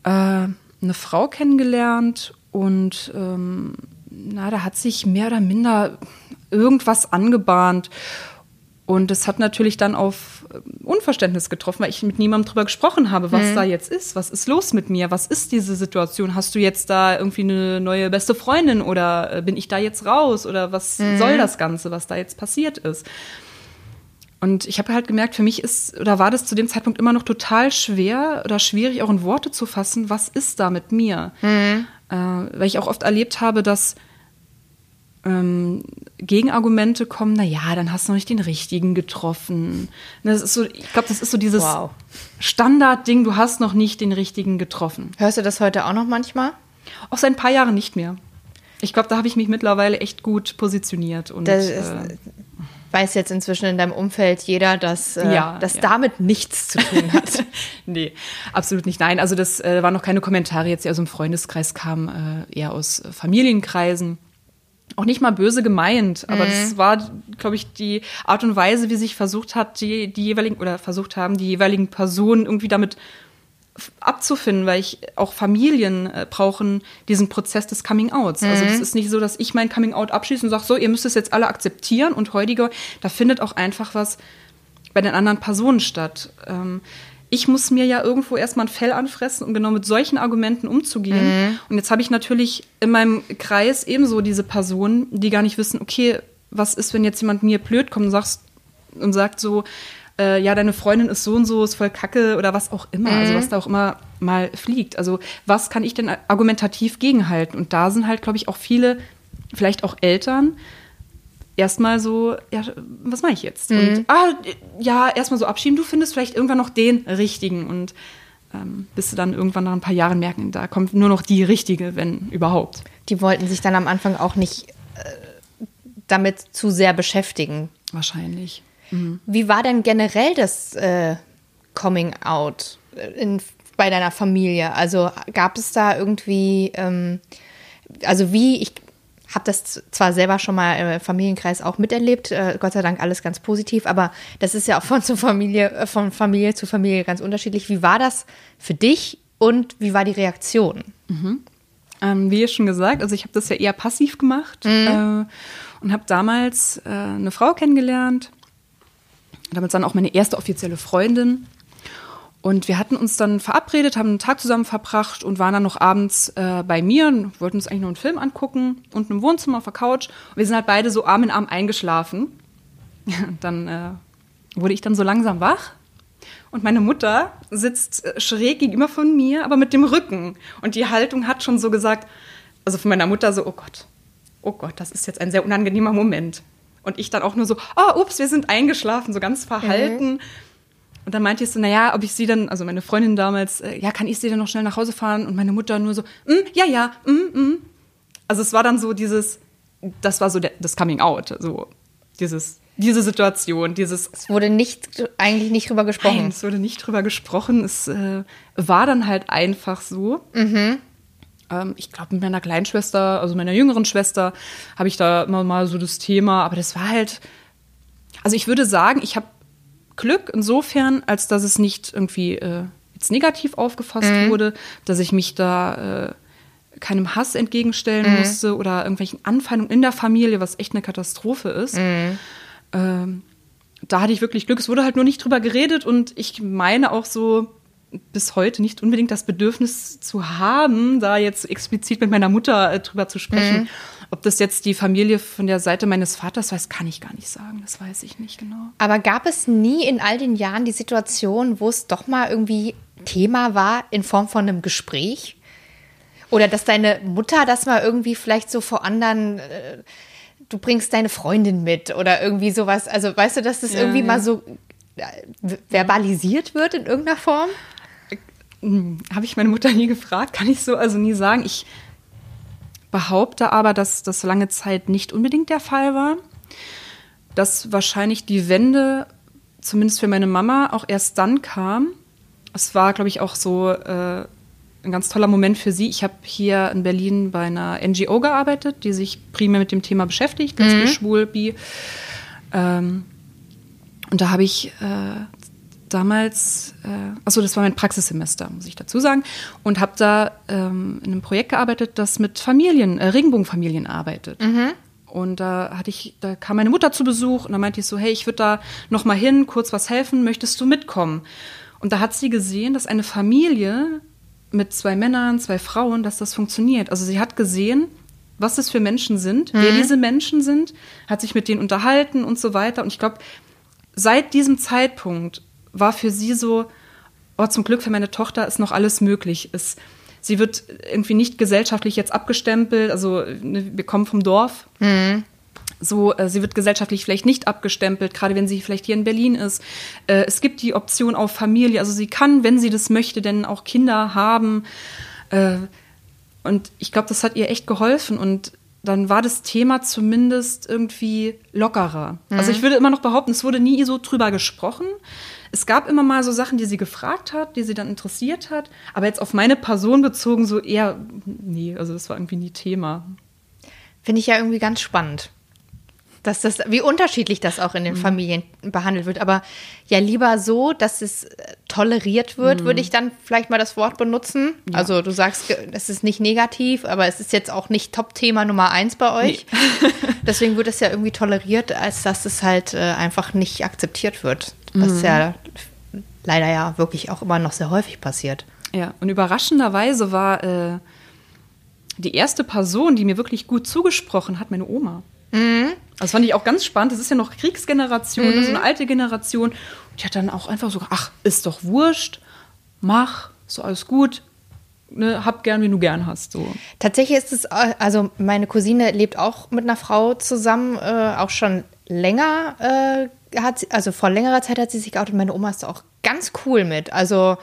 äh, eine Frau kennengelernt und ähm, na, da hat sich mehr oder minder irgendwas angebahnt. Und es hat natürlich dann auf Unverständnis getroffen, weil ich mit niemandem drüber gesprochen habe, was mhm. da jetzt ist. Was ist los mit mir? Was ist diese Situation? Hast du jetzt da irgendwie eine neue beste Freundin oder äh, bin ich da jetzt raus? Oder was mhm. soll das Ganze, was da jetzt passiert ist? Und ich habe halt gemerkt, für mich ist oder war das zu dem Zeitpunkt immer noch total schwer oder schwierig, auch in Worte zu fassen, was ist da mit mir? Mhm. Äh, weil ich auch oft erlebt habe, dass ähm, Gegenargumente kommen, na ja, dann hast du noch nicht den richtigen getroffen. Das ist so, ich glaube, das ist so dieses Wow. Standardding, du hast noch nicht den richtigen getroffen. Hörst du das heute auch noch manchmal? Auch seit ein paar Jahren nicht mehr. Ich glaube, da habe ich mich mittlerweile echt gut positioniert und Das ist, äh, weiß jetzt inzwischen in deinem Umfeld jeder, dass äh, Ja, das ja. damit nichts zu tun hat. <laughs> nee, absolut nicht. Nein, also das äh, waren noch keine Kommentare jetzt, die aus dem Freundeskreis kamen, äh, eher aus äh, Familienkreisen. Auch nicht mal böse gemeint, aber das war, glaube ich, die Art und Weise, wie sich versucht hat, die, die jeweiligen, oder versucht haben, die jeweiligen Personen irgendwie damit abzufinden, weil ich auch Familien äh, brauchen diesen Prozess des Coming Outs. Also das ist nicht so, dass ich mein Coming Out abschließe und sage, so, ihr müsst es jetzt alle akzeptieren und heutiger, da findet auch einfach was bei den anderen Personen statt. Ähm, ich muss mir ja irgendwo erstmal ein Fell anfressen, um genau mit solchen Argumenten umzugehen. Und jetzt habe ich natürlich in meinem Kreis ebenso diese Personen, die gar nicht wissen, okay, was ist, wenn jetzt jemand mir blöd kommt und, sagst, und sagt so, äh, ja, deine Freundin ist so und so, ist voll kacke oder was auch immer, also was da auch immer mal fliegt. Also was kann ich denn argumentativ gegenhalten? Und da sind halt, glaube ich, auch viele, vielleicht auch Eltern, erstmal so, ja, was mache ich jetzt? Und ah, ja, erstmal so abschieben, du findest vielleicht irgendwann noch den richtigen und ähm, bis du dann irgendwann nach ein paar Jahren merken, da kommt nur noch die richtige, wenn überhaupt. Die wollten sich dann am Anfang auch nicht äh, damit zu sehr beschäftigen. Wahrscheinlich. Wie war denn generell das äh, Coming Out äh, in, bei deiner Familie? Also gab es da irgendwie, ähm, also wie, ich habe das zwar selber schon mal im Familienkreis auch miterlebt, äh, Gott sei Dank alles ganz positiv, aber das ist ja auch von, <laughs> zu Familie, äh, von Familie zu Familie ganz unterschiedlich. Wie war das für dich und wie war die Reaktion? Ähm, wie schon gesagt, also ich habe das ja eher passiv gemacht äh, und habe damals äh, eine Frau kennengelernt, damals dann auch meine erste offizielle Freundin. Und wir hatten uns dann verabredet, haben einen Tag zusammen verbracht und waren dann noch abends äh, bei mir und wollten uns eigentlich noch einen Film angucken, unten im Wohnzimmer auf der Couch. Und wir sind halt beide so Arm in Arm eingeschlafen. <laughs> dann äh, wurde ich dann so langsam wach und meine Mutter sitzt äh, schräg gegenüber von mir, aber mit dem Rücken. Und die Haltung hat schon so gesagt, also von meiner Mutter so, oh Gott, oh Gott, das ist jetzt ein sehr unangenehmer Moment. Und ich dann auch nur so, oh, ups, wir sind eingeschlafen, so ganz verhalten. Und dann meinte ich so, naja, ob ich sie dann, also meine Freundin damals, äh, ja, kann ich sie dann noch schnell nach Hause fahren? Und meine Mutter nur so, mm, ja, ja, mm, mm. Also es war dann so dieses, das war so der, das Coming Out, so dieses, diese Situation, dieses Es wurde nicht, eigentlich nicht drüber gesprochen. Nein, es wurde nicht drüber gesprochen. Es äh, war dann halt einfach so. Ähm, ich glaube, mit meiner Kleinschwester, also meiner jüngeren Schwester, habe ich da immer mal so das Thema. Aber das war halt. Also ich würde sagen, ich habe Glück insofern, als dass es nicht irgendwie äh, jetzt negativ aufgefasst wurde, dass ich mich da äh, keinem Hass entgegenstellen musste oder irgendwelchen Anfeindungen in der Familie, was echt eine Katastrophe ist. Ähm, da hatte ich wirklich Glück. Es wurde halt nur nicht drüber geredet und ich meine auch so bis heute nicht unbedingt das Bedürfnis zu haben, da jetzt explizit mit meiner Mutter äh, drüber zu sprechen. Ob das jetzt die Familie von der Seite meines Vaters weiß, kann ich gar nicht sagen. Das weiß ich nicht genau. Aber gab es nie in all den Jahren die Situation, wo es doch mal irgendwie Thema war in Form von einem Gespräch? Oder dass deine Mutter das mal irgendwie vielleicht so vor anderen, äh, du bringst deine Freundin mit oder irgendwie sowas. Also weißt du, dass das Ja, irgendwie ja. mal so äh, verbalisiert wird in irgendeiner Form? Hm, Habe ich meine Mutter <laughs> nie gefragt, kann ich so also nie sagen. Ich behaupte aber, dass das lange Zeit nicht unbedingt der Fall war. Dass wahrscheinlich die Wende, zumindest für meine Mama, auch erst dann kam. Es war, glaube ich, auch so äh, ein ganz toller Moment für sie. Ich habe hier in Berlin bei einer NGO gearbeitet, die sich primär mit dem Thema beschäftigt, lesbisch, schwul, bi. Ähm, und da habe ich äh, damals, äh, achso, das war mein Praxissemester, muss ich dazu sagen, und habe da ähm, in einem Projekt gearbeitet, das mit Familien, äh, Regenbogenfamilien arbeitet. Und da hatte ich, da kam meine Mutter zu Besuch und da meinte ich so, hey, ich würde da noch mal hin, kurz was helfen, möchtest du mitkommen? Und da hat sie gesehen, dass eine Familie mit zwei Männern, zwei Frauen, dass das funktioniert. Also sie hat gesehen, was das für Menschen sind, wer diese Menschen sind, hat sich mit denen unterhalten und so weiter. Und ich glaube, seit diesem Zeitpunkt war für sie so, oh, zum Glück für meine Tochter ist noch alles möglich. Es, sie wird irgendwie nicht gesellschaftlich jetzt abgestempelt. Also ne, wir kommen vom Dorf. Mhm. So, äh, sie wird gesellschaftlich vielleicht nicht abgestempelt, gerade wenn sie vielleicht hier in Berlin ist. Äh, es gibt die Option auf Familie. Also sie kann, wenn sie das möchte, denn auch Kinder haben. Äh, und ich glaube, das hat ihr echt geholfen. Und dann war das Thema zumindest irgendwie lockerer. Mhm. Also ich würde immer noch behaupten, es wurde nie so drüber gesprochen. Es gab immer mal so Sachen, die sie gefragt hat, die sie dann interessiert hat. Aber jetzt auf meine Person bezogen, so eher, nee, also das war irgendwie nie Thema. Finde ich ja irgendwie ganz spannend dass das, wie unterschiedlich das auch in den mhm. Familien behandelt wird. Aber ja, lieber so, dass es äh, toleriert wird, mhm. würde ich dann vielleicht mal das Wort benutzen. Ja. Also du sagst, es ist nicht negativ, aber es ist jetzt auch nicht Top-Thema Nummer eins bei euch. Nee. <laughs> Deswegen wird es ja irgendwie toleriert, als dass es halt äh, einfach nicht akzeptiert wird. Was mhm. ja leider ja wirklich auch immer noch sehr häufig passiert. Ja, und überraschenderweise war äh, die erste Person, die mir wirklich gut zugesprochen hat, meine Oma. Mhm. Das fand ich auch ganz spannend. Das ist ja noch Kriegsgeneration, mhm. so eine alte Generation. Und die hat dann auch einfach so, ach, ist doch wurscht, mach, so alles gut. Ne, hab gern, wie du gern hast. So. Tatsächlich ist es, äh, also meine Cousine lebt auch mit einer Frau zusammen, äh, auch schon länger, äh, hat sie, also vor längerer Zeit hat sie sich geoutet. Meine Oma ist da auch ganz cool mit. Also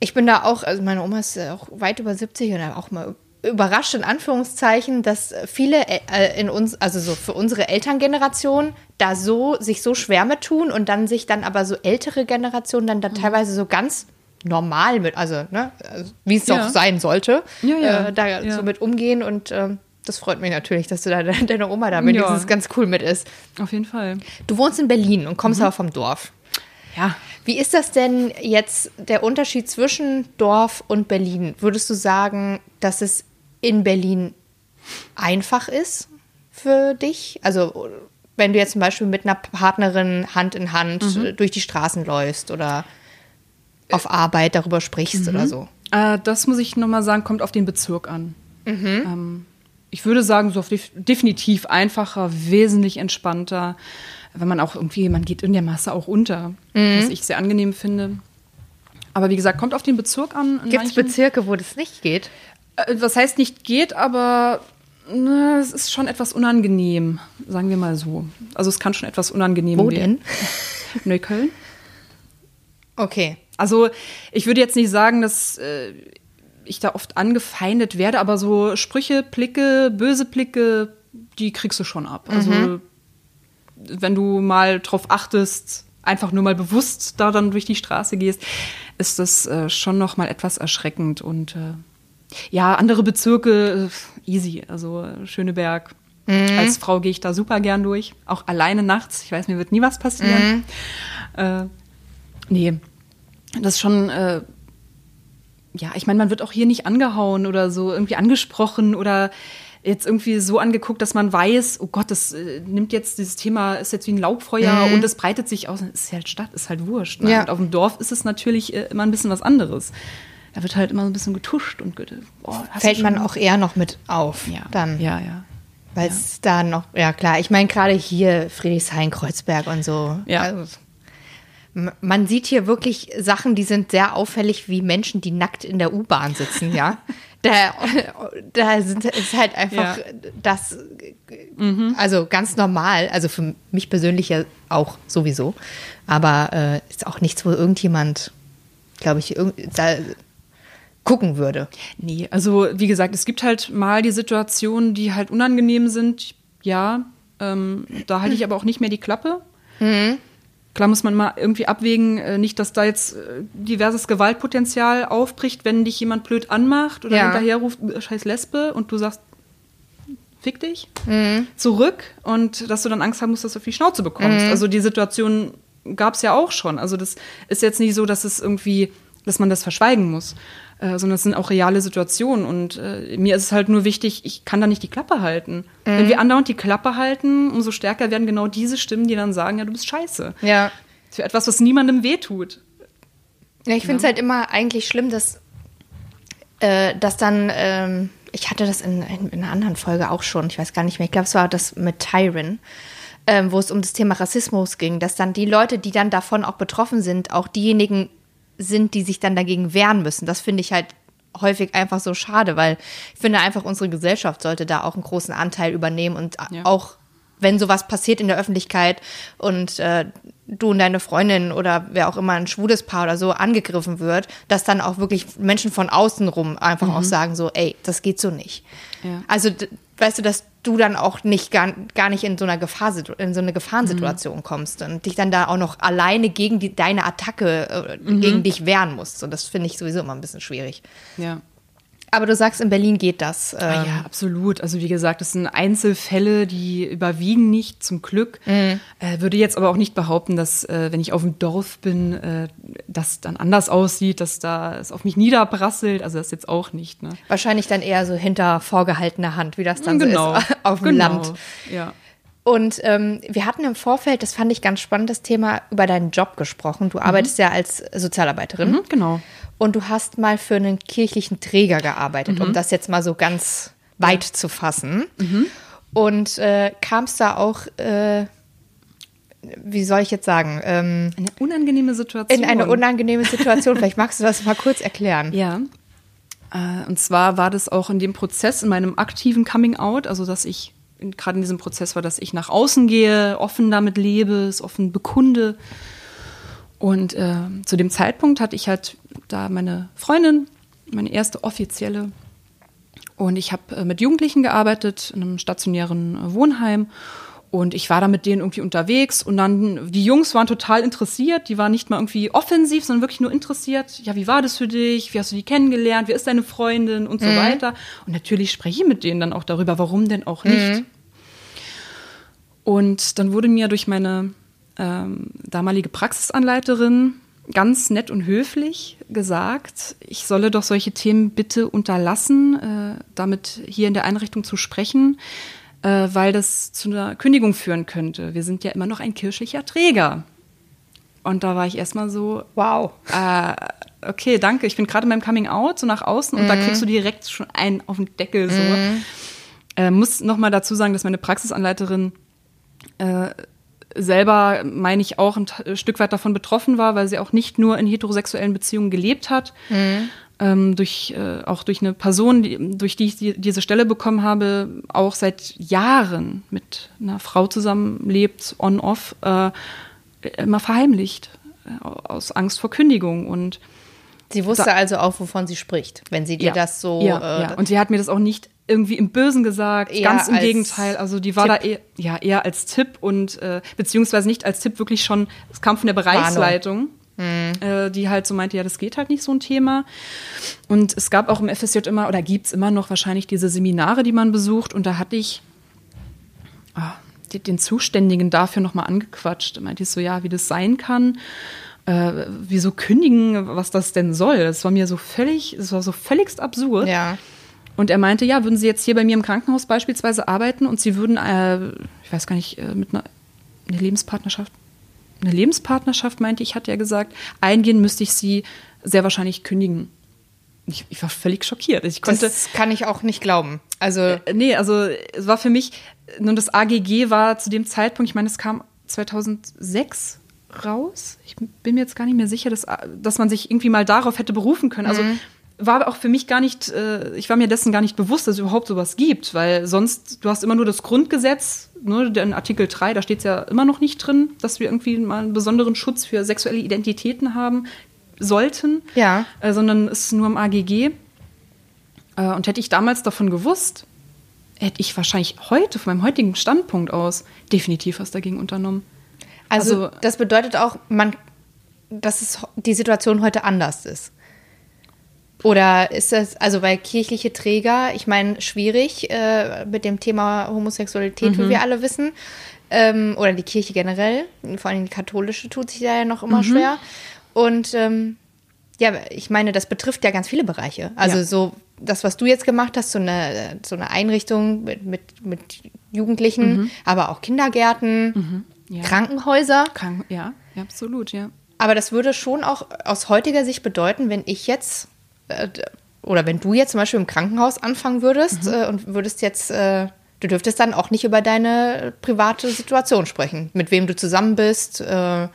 ich bin da auch, also meine Oma ist auch weit über 70 und auch mal überrascht in Anführungszeichen, dass viele äh, in uns, also so für unsere Elterngeneration, da so sich so schwer mit tun und dann sich dann aber so ältere Generationen dann da mhm. teilweise so ganz normal mit, also, ne, also, wie es ja. auch sein sollte, ja, ja. Äh, da so mit umgehen und äh, das freut mich natürlich, dass du da <laughs> deine Oma da wenigstens ganz cool mit ist. Auf jeden Fall. Du wohnst in Berlin und kommst mhm. aber vom Dorf. Ja. Wie ist das denn jetzt der Unterschied zwischen Dorf und Berlin? Würdest du sagen, dass es in Berlin einfach ist für dich? Also wenn du jetzt zum Beispiel mit einer Partnerin Hand in Hand mhm. durch die Straßen läufst oder auf Arbeit darüber sprichst mhm. oder so. Äh, das muss ich nochmal sagen, kommt auf den Bezirk an. Mhm. Ähm, ich würde sagen, so definitiv einfacher, wesentlich entspannter, wenn man auch irgendwie, man geht in der Masse auch unter, mhm. was ich sehr angenehm finde. Aber wie gesagt, kommt auf den Bezirk an. Gibt es Bezirke, wo das nicht geht? Äh, was heißt nicht geht, aber na, es ist schon etwas unangenehm, sagen wir mal so. Also es kann schon etwas unangenehm Wo werden. denn? <laughs> Neukölln. Okay. Also ich würde jetzt nicht sagen, dass äh, ich da oft angefeindet werde, aber so Sprüche, Blicke, böse Blicke, die kriegst du schon ab. Also mhm. wenn du mal drauf achtest, einfach nur mal bewusst da dann durch die Straße gehst, ist das äh, schon noch mal etwas erschreckend und äh, ja, andere Bezirke, äh, easy. Also Schöneberg. Mhm. Als Frau gehe ich da super gern durch. Auch alleine nachts. Ich weiß, mir wird nie was passieren. Mhm. Äh, nee, das ist schon. Ja, ich meine, man wird auch hier nicht angehauen oder so irgendwie angesprochen oder jetzt irgendwie so angeguckt, dass man weiß, oh Gott, das äh, nimmt jetzt dieses Thema, ist jetzt wie ein Laubfeuer und es breitet sich aus. Es ist halt Stadt, ist halt wurscht. Ne? Ja. Und auf dem Dorf ist es natürlich äh, immer ein bisschen was anderes da wird halt immer so ein bisschen getuscht und oh, fällt man auch eher noch mit auf. Ja, dann. Ja, ja. Weil es ja. da noch, ja klar, ich meine gerade hier Friedrichshain, Kreuzberg und so. Ja. Also, man sieht hier wirklich Sachen, die sind sehr auffällig, wie Menschen, die nackt in der U-Bahn sitzen, ja. <laughs> da, da sind, ist halt einfach ja. das, mhm. also ganz normal, also für mich persönlich ja auch sowieso, aber äh, ist auch nichts, wo irgendjemand, glaube ich, da, gucken würde. Nee, also wie gesagt, es gibt halt mal die Situationen, die halt unangenehm sind. Ja, ähm, da halte ich aber auch nicht mehr die Klappe. Mhm. Klar muss man mal irgendwie abwägen, äh, nicht, dass da jetzt äh, diverses Gewaltpotenzial aufbricht, wenn dich jemand blöd anmacht oder ja. hinterher ruft, äh, scheiß Lesbe und du sagst, fick dich, mhm. zurück und dass du dann Angst haben musst, dass du auf die Schnauze bekommst. Mhm. Also die Situation gab es ja auch schon. Also das ist jetzt nicht so, dass es irgendwie, dass man das verschweigen muss äh, sondern es sind auch reale Situationen. Und äh, mir ist es halt nur wichtig, ich kann da nicht die Klappe halten. Mhm. Wenn wir andauernd die Klappe halten, umso stärker werden genau diese Stimmen, die dann sagen, ja, du bist scheiße. Ja. Für etwas, was niemandem wehtut. Ja, ich finde es ja. halt immer eigentlich schlimm, dass, äh, dass dann, ähm, ich hatte das in, in, in, einer anderen Folge auch schon, ich weiß gar nicht mehr, ich glaube, es war das mit Tyron. Ähm, wo es um das Thema Rassismus ging, dass dann die Leute, die dann davon auch betroffen sind, auch diejenigen sind, die sich dann dagegen wehren müssen. Das finde ich halt häufig einfach so schade, weil ich finde einfach, unsere Gesellschaft sollte da auch einen großen Anteil übernehmen und Ja. auch wenn sowas passiert in der Öffentlichkeit und äh, du und deine Freundin oder wer auch immer ein schwules Paar oder so angegriffen wird, dass dann auch wirklich Menschen von außen rum einfach auch sagen so, ey, das geht so nicht. Mhm. Ja. Also weißt du, dass du dann auch nicht gar, gar nicht in so einer Gefahr in so eine Gefahrensituation kommst und dich dann da auch noch alleine gegen die, deine Attacke äh, gegen dich wehren musst. Und das finde ich sowieso immer ein bisschen schwierig. Ja. Aber du sagst, in Berlin geht das. Ah, ähm, ja, absolut. Also wie gesagt, das sind Einzelfälle, die überwiegen nicht, zum Glück. Mhm. Äh, würde jetzt aber auch nicht behaupten, dass, äh, wenn ich auf dem Dorf bin, äh, das dann anders aussieht, dass da es auf mich niederprasselt. Also das jetzt auch nicht. Ne? Wahrscheinlich dann eher so hinter vorgehaltener Hand, wie das dann so ist <laughs> auf dem genau. Land. Ja. Und ähm, wir hatten im Vorfeld, das fand ich ganz spannend, das Thema über deinen Job gesprochen. Du arbeitest ja als Sozialarbeiterin Mhm, genau. Und du hast mal für einen kirchlichen Träger gearbeitet, Mhm. um das jetzt mal so ganz weit zu fassen. Und äh, kamst da auch, äh, wie soll ich jetzt sagen, ähm, Eine unangenehme Situation. in eine unangenehme Situation. Vielleicht magst du das mal kurz erklären. Ja. Äh, Und zwar war das auch in dem Prozess, in meinem aktiven Coming Out, also dass ich gerade in diesem Prozess war, dass ich nach außen gehe, offen damit lebe, es offen bekunde. Und äh, zu dem Zeitpunkt hatte ich halt da meine Freundin, meine erste offizielle. Und ich habe äh, mit Jugendlichen gearbeitet in einem stationären äh, Wohnheim. Und ich war da mit denen irgendwie unterwegs und dann, die Jungs waren total interessiert, die waren nicht mal irgendwie offensiv, sondern wirklich nur interessiert. Ja, wie war das für dich? Wie hast du die kennengelernt? Wer ist deine Freundin? Und so weiter. Und natürlich spreche ich mit denen dann auch darüber, warum denn auch nicht. Und dann wurde mir durch meine ähm, damalige Praxisanleiterin ganz nett und höflich gesagt, ich solle doch solche Themen bitte unterlassen, äh, damit hier in der Einrichtung zu sprechen, äh, weil das zu einer Kündigung führen könnte. Wir sind ja immer noch ein kirchlicher Träger. Und da war ich erstmal so, Wow. äh, okay, danke, ich bin gerade in meinem Coming Out, so nach außen, und da kriegst du direkt schon einen auf den Deckel. So. Äh, muss noch mal dazu sagen, dass meine Praxisanleiterin äh, selber, meine ich, auch ein T- Stück weit davon betroffen war, weil sie auch nicht nur in heterosexuellen Beziehungen gelebt hat. Ähm, durch, äh, auch durch eine Person, die, durch die ich die, diese Stelle bekommen habe, auch seit Jahren mit einer Frau zusammenlebt, on-off, äh, immer verheimlicht, äh, aus Angst vor Kündigung. Und Sie wusste also auch, wovon sie spricht, wenn sie dir das so. ja, äh, ja. Und sie hat mir das auch nicht irgendwie im Bösen gesagt, Eher ganz im Gegenteil. Also die war Tipp. da eher, ja, eher als Tipp und äh, beziehungsweise nicht als Tipp, wirklich schon, es kam von der Bereichsleitung. Äh, die halt so meinte, ja, das geht halt nicht so ein Thema. Und es gab auch im FSJ immer, oder gibt's immer noch wahrscheinlich diese Seminare, die man besucht. Und da hatte ich die- den Zuständigen dafür nochmal angequatscht. Da meinte ich so, ja, wie das sein kann. Äh, wieso kündigen, was das denn soll? Das war mir so völlig, das war so völligst absurd. ja. Und er meinte, ja, würden Sie jetzt hier bei mir im Krankenhaus beispielsweise arbeiten und Sie würden, äh, ich weiß gar nicht, äh, mit einer eine Lebenspartnerschaft, eine Lebenspartnerschaft, meinte ich, hat er gesagt, eingehen müsste ich Sie sehr wahrscheinlich kündigen. Ich, ich war völlig schockiert. Ich konnte, Das kann ich auch nicht glauben. Also, äh, nee, also es war für mich, nun das AGG war zu dem Zeitpunkt, ich meine, es kam 2006 raus. Ich bin mir jetzt gar nicht mehr sicher, dass, dass man sich irgendwie mal darauf hätte berufen können. Also war auch für mich gar nicht, äh, ich war mir dessen gar nicht bewusst, dass es überhaupt sowas gibt, weil sonst, du hast immer nur das Grundgesetz, ne, in Artikel 3, da steht es ja immer noch nicht drin, dass wir irgendwie mal einen besonderen Schutz für sexuelle Identitäten haben sollten, Ja. äh, sondern es ist nur im AGG. Äh, und hätte ich damals davon gewusst, hätte ich wahrscheinlich heute, von meinem heutigen Standpunkt aus, definitiv was dagegen unternommen. also, also- das bedeutet auch, man, dass es die Situation heute anders ist. Oder ist das, also weil kirchliche Träger, ich meine, schwierig äh, mit dem Thema Homosexualität, wie wir alle wissen, ähm, oder die Kirche generell, vor allem die katholische tut sich da ja noch immer schwer. Und ähm, ja, ich meine, das betrifft ja ganz viele Bereiche. Also Ja. so das, was du jetzt gemacht hast, so eine, so eine Einrichtung mit, mit, mit Jugendlichen, aber auch Kindergärten, ja. Krankenhäuser. Kann, ja, absolut, ja. Aber das würde schon auch aus heutiger Sicht bedeuten, wenn ich jetzt oder wenn du jetzt zum Beispiel im Krankenhaus anfangen würdest Mhm. äh, und würdest jetzt, äh, du dürftest dann auch nicht über deine private Situation sprechen, mit wem du zusammen bist. Äh,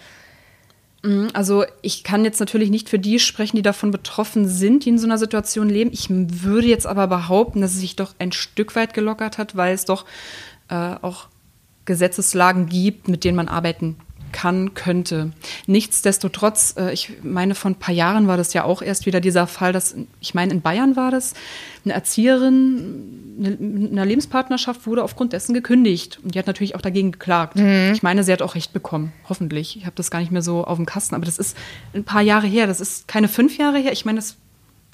Mhm, also ich kann jetzt natürlich nicht für die sprechen, die davon betroffen sind, die in so einer Situation leben. Ich würde jetzt aber behaupten, dass es sich doch ein Stück weit gelockert hat, weil es doch äh, auch Gesetzeslagen gibt, mit denen man arbeiten kann, könnte. Nichtsdestotrotz, äh, ich meine, vor ein paar Jahren war das ja auch erst wieder dieser Fall, dass, ich meine, in Bayern war das, eine Erzieherin in einer Lebenspartnerschaft wurde aufgrund dessen gekündigt. Und die hat natürlich auch dagegen geklagt. Mhm. Ich meine, sie hat auch Recht bekommen, hoffentlich. Ich habe das gar nicht mehr so auf dem Kasten, aber das ist ein paar Jahre her. Das ist keine fünf Jahre her. Ich meine, das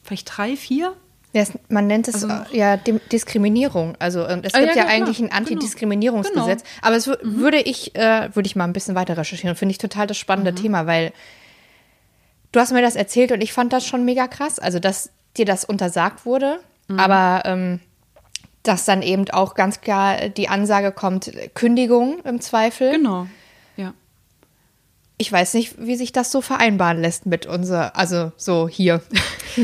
vielleicht drei, vier. Ja, man nennt es also, ja Diskriminierung. Also ähm, es ah, gibt ja, ja eigentlich ein genau. Antidiskriminierungsgesetz. Genau. Aber es mhm. würde ich äh, würde ich mal ein bisschen weiter recherchieren. Finde ich total das spannende mhm. Thema, weil du hast mir das erzählt und ich fand das schon mega krass. Also dass dir das untersagt wurde, mhm. aber ähm, dass dann eben auch ganz klar die Ansage kommt, Kündigung im Zweifel. Genau ich weiß nicht, wie sich das so vereinbaren lässt mit unser, also so hier.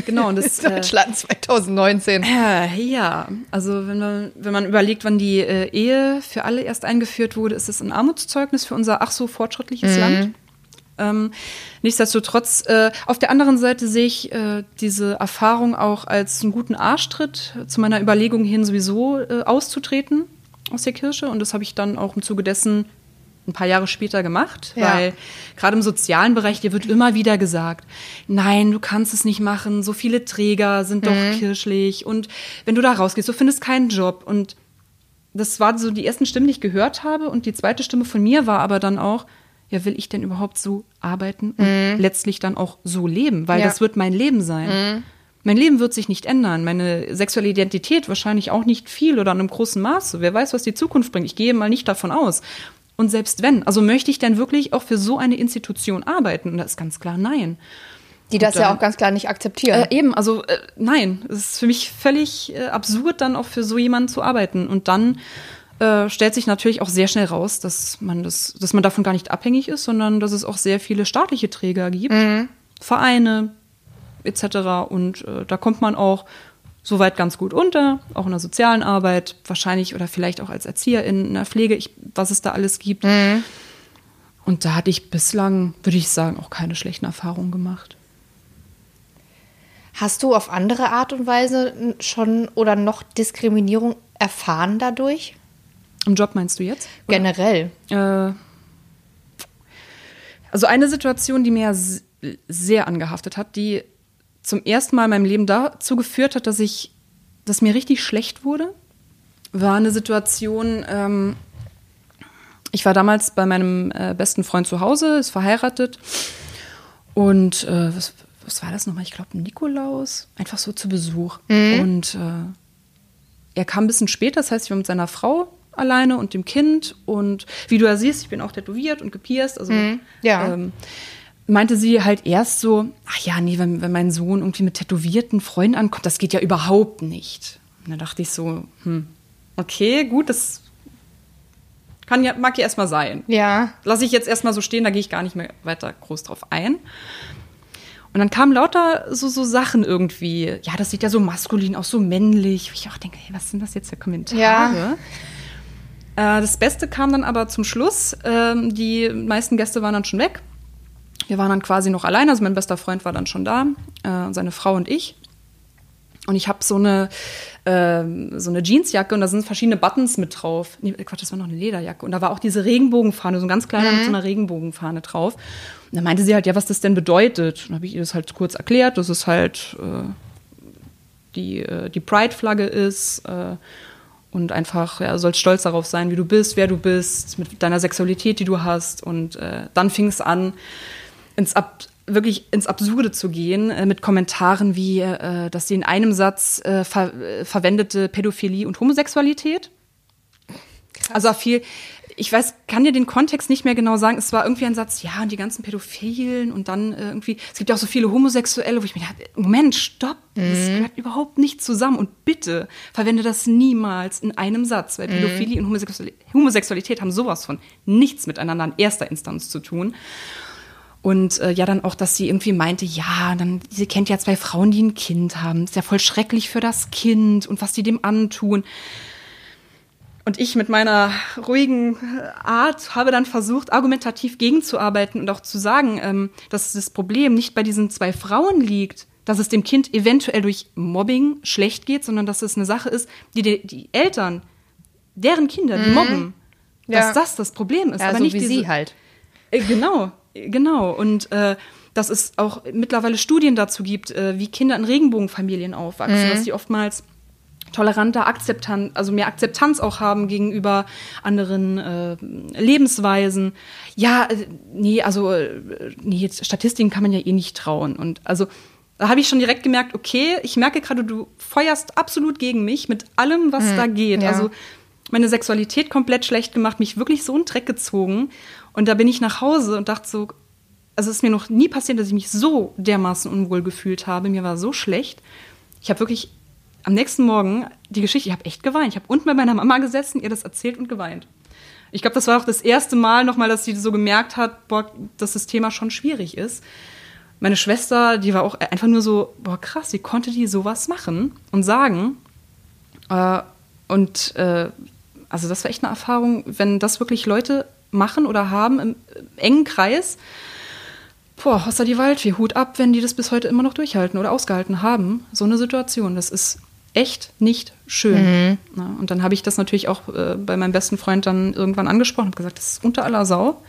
Genau, und <laughs> das Deutschland 2019. Äh, ja, also wenn man, wenn man überlegt, wann die äh, Ehe für alle erst eingeführt wurde, ist es ein Armutszeugnis für unser ach so fortschrittliches mhm. Land. Ähm, nichtsdestotrotz, äh, auf der anderen Seite sehe ich äh, diese Erfahrung auch als einen guten Arschtritt zu meiner Überlegung hin, sowieso äh, auszutreten aus der Kirche. Und das habe ich dann auch im Zuge dessen ein paar Jahre später gemacht, ja. weil gerade im sozialen Bereich dir wird immer wieder gesagt, nein, du kannst es nicht machen, so viele Träger sind doch mhm. kirchlich und wenn du da rausgehst, du findest keinen Job und das waren so die ersten Stimmen, die ich gehört habe und die zweite Stimme von mir war aber dann auch, ja, will ich denn überhaupt so arbeiten und mhm. letztlich dann auch so leben, weil ja. das wird mein Leben sein. Mhm. Mein Leben wird sich nicht ändern, meine sexuelle Identität wahrscheinlich auch nicht viel oder in einem großen Maße. Wer weiß, was die Zukunft bringt. Ich gehe mal nicht davon aus. Und selbst wenn, also möchte ich denn wirklich auch für so eine Institution arbeiten? Und das ist ganz klar nein. Die das dann, ja auch ganz klar nicht akzeptieren. Äh, eben, also äh, nein, es ist für mich völlig äh, absurd, dann auch für so jemanden zu arbeiten. Und dann äh, stellt sich natürlich auch sehr schnell raus, dass man das, dass man davon gar nicht abhängig ist, sondern dass es auch sehr viele staatliche Träger gibt, mhm. Vereine etc. Und äh, da kommt man auch soweit ganz gut unter, auch in der sozialen Arbeit, wahrscheinlich oder vielleicht auch als Erzieherin in der Pflege, ich, was es da alles gibt. Mhm. Und da hatte ich bislang, würde ich sagen, auch keine schlechten Erfahrungen gemacht. Hast du auf andere Art und Weise schon oder noch Diskriminierung erfahren dadurch? Im Job meinst du jetzt? Oder? Generell. Äh, also eine Situation, die mir sehr angehaftet hat, die zum ersten Mal in meinem Leben dazu geführt hat, dass ich, dass mir richtig schlecht wurde, war eine Situation, ähm, ich war damals bei meinem äh, besten Freund zu Hause, ist verheiratet und äh, was, was war das nochmal? Ich glaube Nikolaus, einfach so zu Besuch. Mhm. Und äh, er kam ein bisschen später, das heißt, ich war mit seiner Frau alleine und dem Kind und wie du ja siehst, ich bin auch tätowiert und gepierst, also mhm. ja. Ähm, meinte sie halt erst so, ach ja, nee, wenn, wenn mein Sohn irgendwie mit tätowierten Freunden ankommt, das geht ja überhaupt nicht. Und dann dachte ich so, hm, okay, gut, das kann ja, mag ja erstmal sein. Ja. Lasse ich jetzt erstmal so stehen, da gehe ich gar nicht mehr weiter groß drauf ein. Und dann kamen lauter so, so Sachen irgendwie, ja, das sieht ja so maskulin aus, so männlich. ich auch denke, hey, was sind das jetzt für Kommentare? Ja. Äh, das Beste kam dann aber zum Schluss. Ähm, die meisten Gäste waren dann schon weg. Wir waren dann quasi noch alleine, also mein bester Freund war dann schon da, äh, seine Frau und ich. Und ich habe so eine äh, so eine Jeansjacke und da sind verschiedene Buttons mit drauf. Nee, Quatsch, das war noch eine Lederjacke. Und da war auch diese Regenbogenfahne, so ein ganz kleiner mhm. mit so einer Regenbogenfahne drauf. Und dann meinte sie halt, ja, was das denn bedeutet. Und dann habe ich ihr das halt kurz erklärt, dass es halt äh, die, äh, die Pride-Flagge ist. Äh, und einfach, ja, sollst stolz darauf sein, wie du bist, wer du bist, mit deiner Sexualität, die du hast. Und äh, dann fing es an, ins Ab wirklich ins Absurde zu gehen äh, mit Kommentaren wie, äh, dass sie in einem Satz äh, ver äh, verwendete Pädophilie und Homosexualität. Krass. Also viel, ich weiß, kann dir den Kontext nicht mehr genau sagen. Es war irgendwie ein Satz, ja, und die ganzen Pädophilen und dann äh, irgendwie, es gibt ja auch so viele Homosexuelle, wo ich mir dachte, Moment, stopp, mhm. das gehört überhaupt nicht zusammen und bitte verwende das niemals in einem Satz, weil mhm. Pädophilie und Homosexualität, Homosexualität haben sowas von nichts miteinander in erster Instanz zu tun. Und äh, ja, dann auch, dass sie irgendwie meinte, ja, dann, sie kennt ja zwei Frauen, die ein Kind haben. Ist ja voll schrecklich für das Kind und was die dem antun. Und ich mit meiner ruhigen Art habe dann versucht, argumentativ gegenzuarbeiten und auch zu sagen, ähm, dass das Problem nicht bei diesen zwei Frauen liegt, dass es dem Kind eventuell durch Mobbing schlecht geht, sondern dass es eine Sache ist, die die, die Eltern, deren Kinder, die mobben, Ja. dass das das Problem ist. Ja, aber so nicht wie diese, sie halt. äh, Genau, äh, genau. Und äh, dass es auch mittlerweile Studien dazu gibt, äh, wie Kinder in Regenbogenfamilien aufwachsen, dass die oftmals toleranter, akzeptant, also mehr Akzeptanz auch haben gegenüber anderen äh, Lebensweisen. Ja, äh, nee, also äh, nee, jetzt Statistiken kann man ja eh nicht trauen. Und also da habe ich schon direkt gemerkt, okay, ich merke gerade, du feuerst absolut gegen mich mit allem, was da geht. ja. Also meine Sexualität komplett schlecht gemacht, mich wirklich so einen Dreck gezogen. Und da bin ich nach Hause und dachte so, also es ist mir noch nie passiert, dass ich mich so dermaßen unwohl gefühlt habe. Mir war so schlecht. Ich habe wirklich am nächsten Morgen die Geschichte, ich habe echt geweint. Ich habe unten bei meiner Mama gesessen, ihr das erzählt und geweint. Ich glaube, das war auch das erste Mal nochmal, dass sie so gemerkt hat, boah, dass das Thema schon schwierig ist. Meine Schwester, die war auch einfach nur so, boah, krass, wie konnte die sowas machen und sagen? Äh, und äh, also das war echt eine Erfahrung, wenn das wirklich Leute machen oder haben im äh, engen Kreis. Boah, außer die Waldfee, Hut ab, wenn die das bis heute immer noch durchhalten oder ausgehalten haben. So eine Situation, das ist echt nicht schön. Na, und dann habe ich das natürlich auch äh, bei meinem besten Freund dann irgendwann angesprochen und gesagt, das ist unter aller Sau,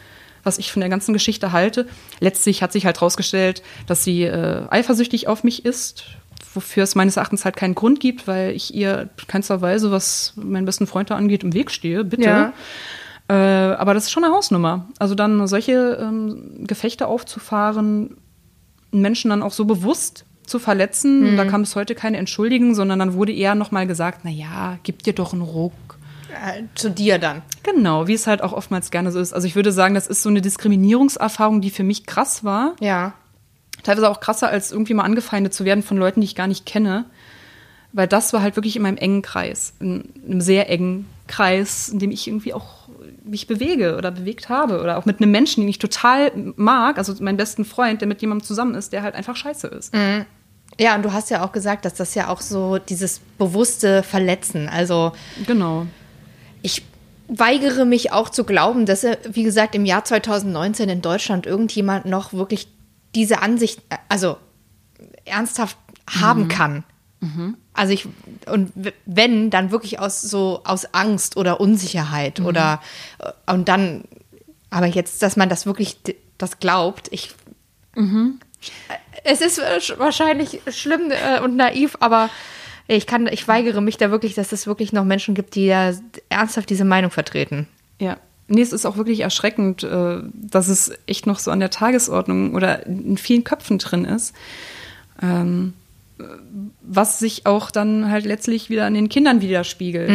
was ich von der ganzen Geschichte halte. Letztlich hat sich halt rausgestellt, dass sie äh, eifersüchtig auf mich ist, wofür es meines Erachtens halt keinen Grund gibt, weil ich ihr keinster Weise, was meinen besten Freund da angeht, im Weg stehe, bitte. Ja. Äh, aber das ist schon eine Hausnummer. Also dann solche ähm, Gefechte aufzufahren, Menschen dann auch so bewusst zu verletzen, und da kam bis heute keine Entschuldigung, sondern dann wurde eher nochmal gesagt, na ja, gib dir doch einen Ruck. Äh, zu dir dann. Genau, wie es halt auch oftmals gerne so ist. Also ich würde sagen, das ist so eine Diskriminierungserfahrung, die für mich krass war. Ja. Teilweise auch krasser, als irgendwie mal angefeindet zu werden von Leuten, die ich gar nicht kenne. Weil das war halt wirklich in meinem engen Kreis, in einem sehr engen Kreis, in dem ich irgendwie auch mich bewege oder bewegt habe. Oder auch mit einem Menschen, den ich total mag, also meinen besten Freund, der mit jemandem zusammen ist, der halt einfach scheiße ist. Ja, und du hast ja auch gesagt, dass das ja auch so dieses bewusste Verletzen, also Genau. ich weigere mich auch zu glauben, dass er, wie gesagt, im Jahr 2019 in Deutschland irgendjemand noch wirklich diese Ansicht, äh, also ernsthaft haben kann. Also ich, und wenn, dann wirklich aus so aus Angst oder Unsicherheit oder äh, und dann, aber jetzt, dass man das wirklich das glaubt, ich es ist äh, sch- wahrscheinlich schlimm und naiv, aber ich kann, ich weigere mich da wirklich, dass es wirklich noch Menschen gibt, die ja ernsthaft diese Meinung vertreten. Ja. Nee, es ist auch wirklich erschreckend, äh, dass es echt noch so an der Tagesordnung oder in vielen Köpfen drin ist. Ähm, äh, was sich auch dann halt letztlich wieder an den Kindern widerspiegelt.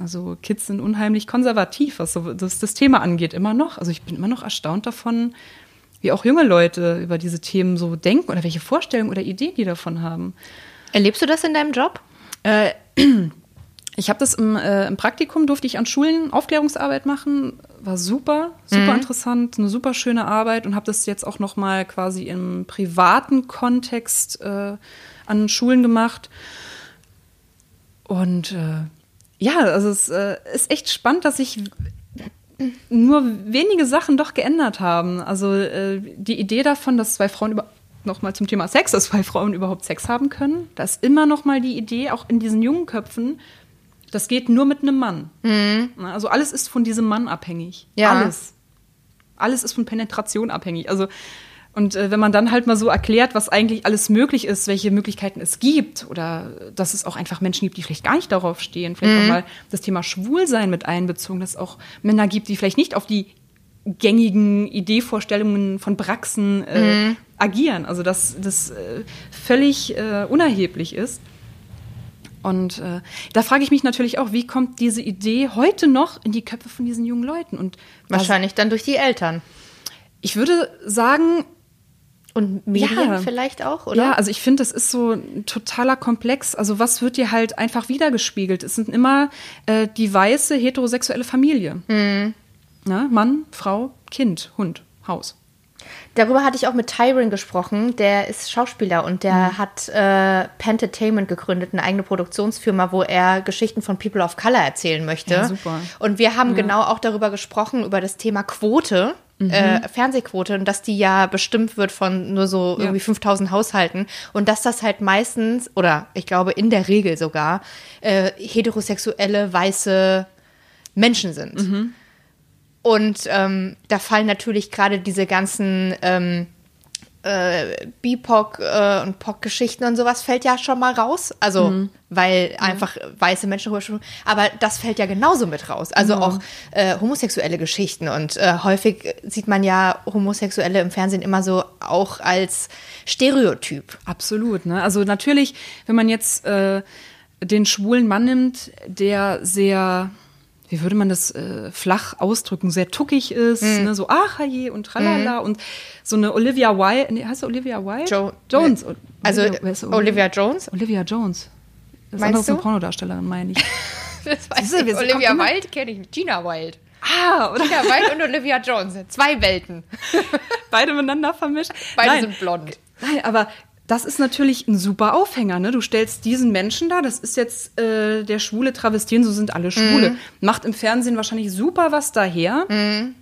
Also Kids sind unheimlich konservativ, was so das, das Thema angeht, immer noch. Also ich bin immer noch erstaunt davon, wie auch junge Leute über diese Themen so denken oder welche Vorstellungen oder Ideen die davon haben. Erlebst du das in deinem Job? <clears throat> Ich habe das im, äh, im Praktikum, durfte ich an Schulen Aufklärungsarbeit machen. War super, super interessant, eine super schöne Arbeit und habe das jetzt auch noch mal quasi im privaten Kontext äh, an Schulen gemacht. Und äh, ja, also es äh, ist echt spannend, dass sich nur wenige Sachen doch geändert haben. Also äh, die Idee davon, dass zwei Frauen über noch mal zum Thema Sex, dass zwei Frauen überhaupt Sex haben können, da ist immer noch mal die Idee, auch in diesen jungen Köpfen, das geht nur mit einem Mann. Na, Also alles ist von diesem Mann abhängig. Ja. Alles. Alles ist von Penetration abhängig. Also und äh, wenn man dann halt mal so erklärt, was eigentlich alles möglich ist, welche Möglichkeiten es gibt oder dass es auch einfach Menschen gibt, die vielleicht gar nicht darauf stehen, vielleicht auch mal das Thema Schwulsein mit einbezogen, dass es auch Männer gibt, die vielleicht nicht auf die gängigen Ideevorstellungen von Braxen äh, agieren. Also dass das äh, völlig äh, unerheblich ist. Und äh, da frage ich mich natürlich auch, wie kommt diese Idee heute noch in die Köpfe von diesen jungen Leuten? Und Wahrscheinlich dann durch die Eltern. ich würde sagen, Und Medien Ja. vielleicht auch, oder? Ja, also ich finde, das ist so ein totaler Komplex. Also was wird dir halt einfach wiedergespiegelt? Es sind immer äh, die weiße heterosexuelle Familie. Mhm. Na, Mann, Frau, Kind, Hund, Haus. Darüber hatte ich auch mit Tyron gesprochen. Der ist Schauspieler und der mhm. hat äh, Pentertainment gegründet, eine eigene Produktionsfirma, wo er Geschichten von People of Color erzählen möchte. Ja, super. Und wir haben ja. genau auch darüber gesprochen, über das Thema Quote. Mhm. Äh, Fernsehquote und dass die ja bestimmt wird von nur so irgendwie 5000 Haushalten und dass das halt meistens oder ich glaube in der Regel sogar äh, heterosexuelle weiße Menschen sind. Mhm. Und ähm, da fallen natürlich gerade diese ganzen ähm, äh, BIPOC äh, und POC-Geschichten und sowas fällt ja schon mal raus. Also, mhm. weil mhm. einfach weiße Menschen rüber Aber das fällt ja genauso mit raus. Also mhm. auch äh, homosexuelle Geschichten. Und äh, häufig sieht man ja Homosexuelle im Fernsehen immer so auch als Stereotyp. Absolut. Ne? Also natürlich, wenn man jetzt äh, den schwulen Mann nimmt, der sehr wie würde man das äh, flach ausdrücken, sehr tuckig ist, mhm. ne, so ach je und tralala mhm. und so eine Olivia Wilde, nee, heißt du Olivia Wilde? Jo Jones. Also Olivia, Olivia, Jones? Olivia Jones. Das Meinst ist eine Pornodarstellerin, meine ich. <laughs> das weiß ich. Ich. Olivia Wilde kenne ich, Gina Wilde. Ah, oder? Gina Wilde und Olivia Jones. Zwei Welten. <laughs> Beide miteinander vermischt. Beide Nein. sind blond. Nein, aber das ist natürlich ein super Aufhänger. Ne? Du stellst diesen Menschen da, das ist jetzt äh, der schwule Travestien, so sind alle Schwule. Mhm. Macht im Fernsehen wahrscheinlich super was daher. Mhm.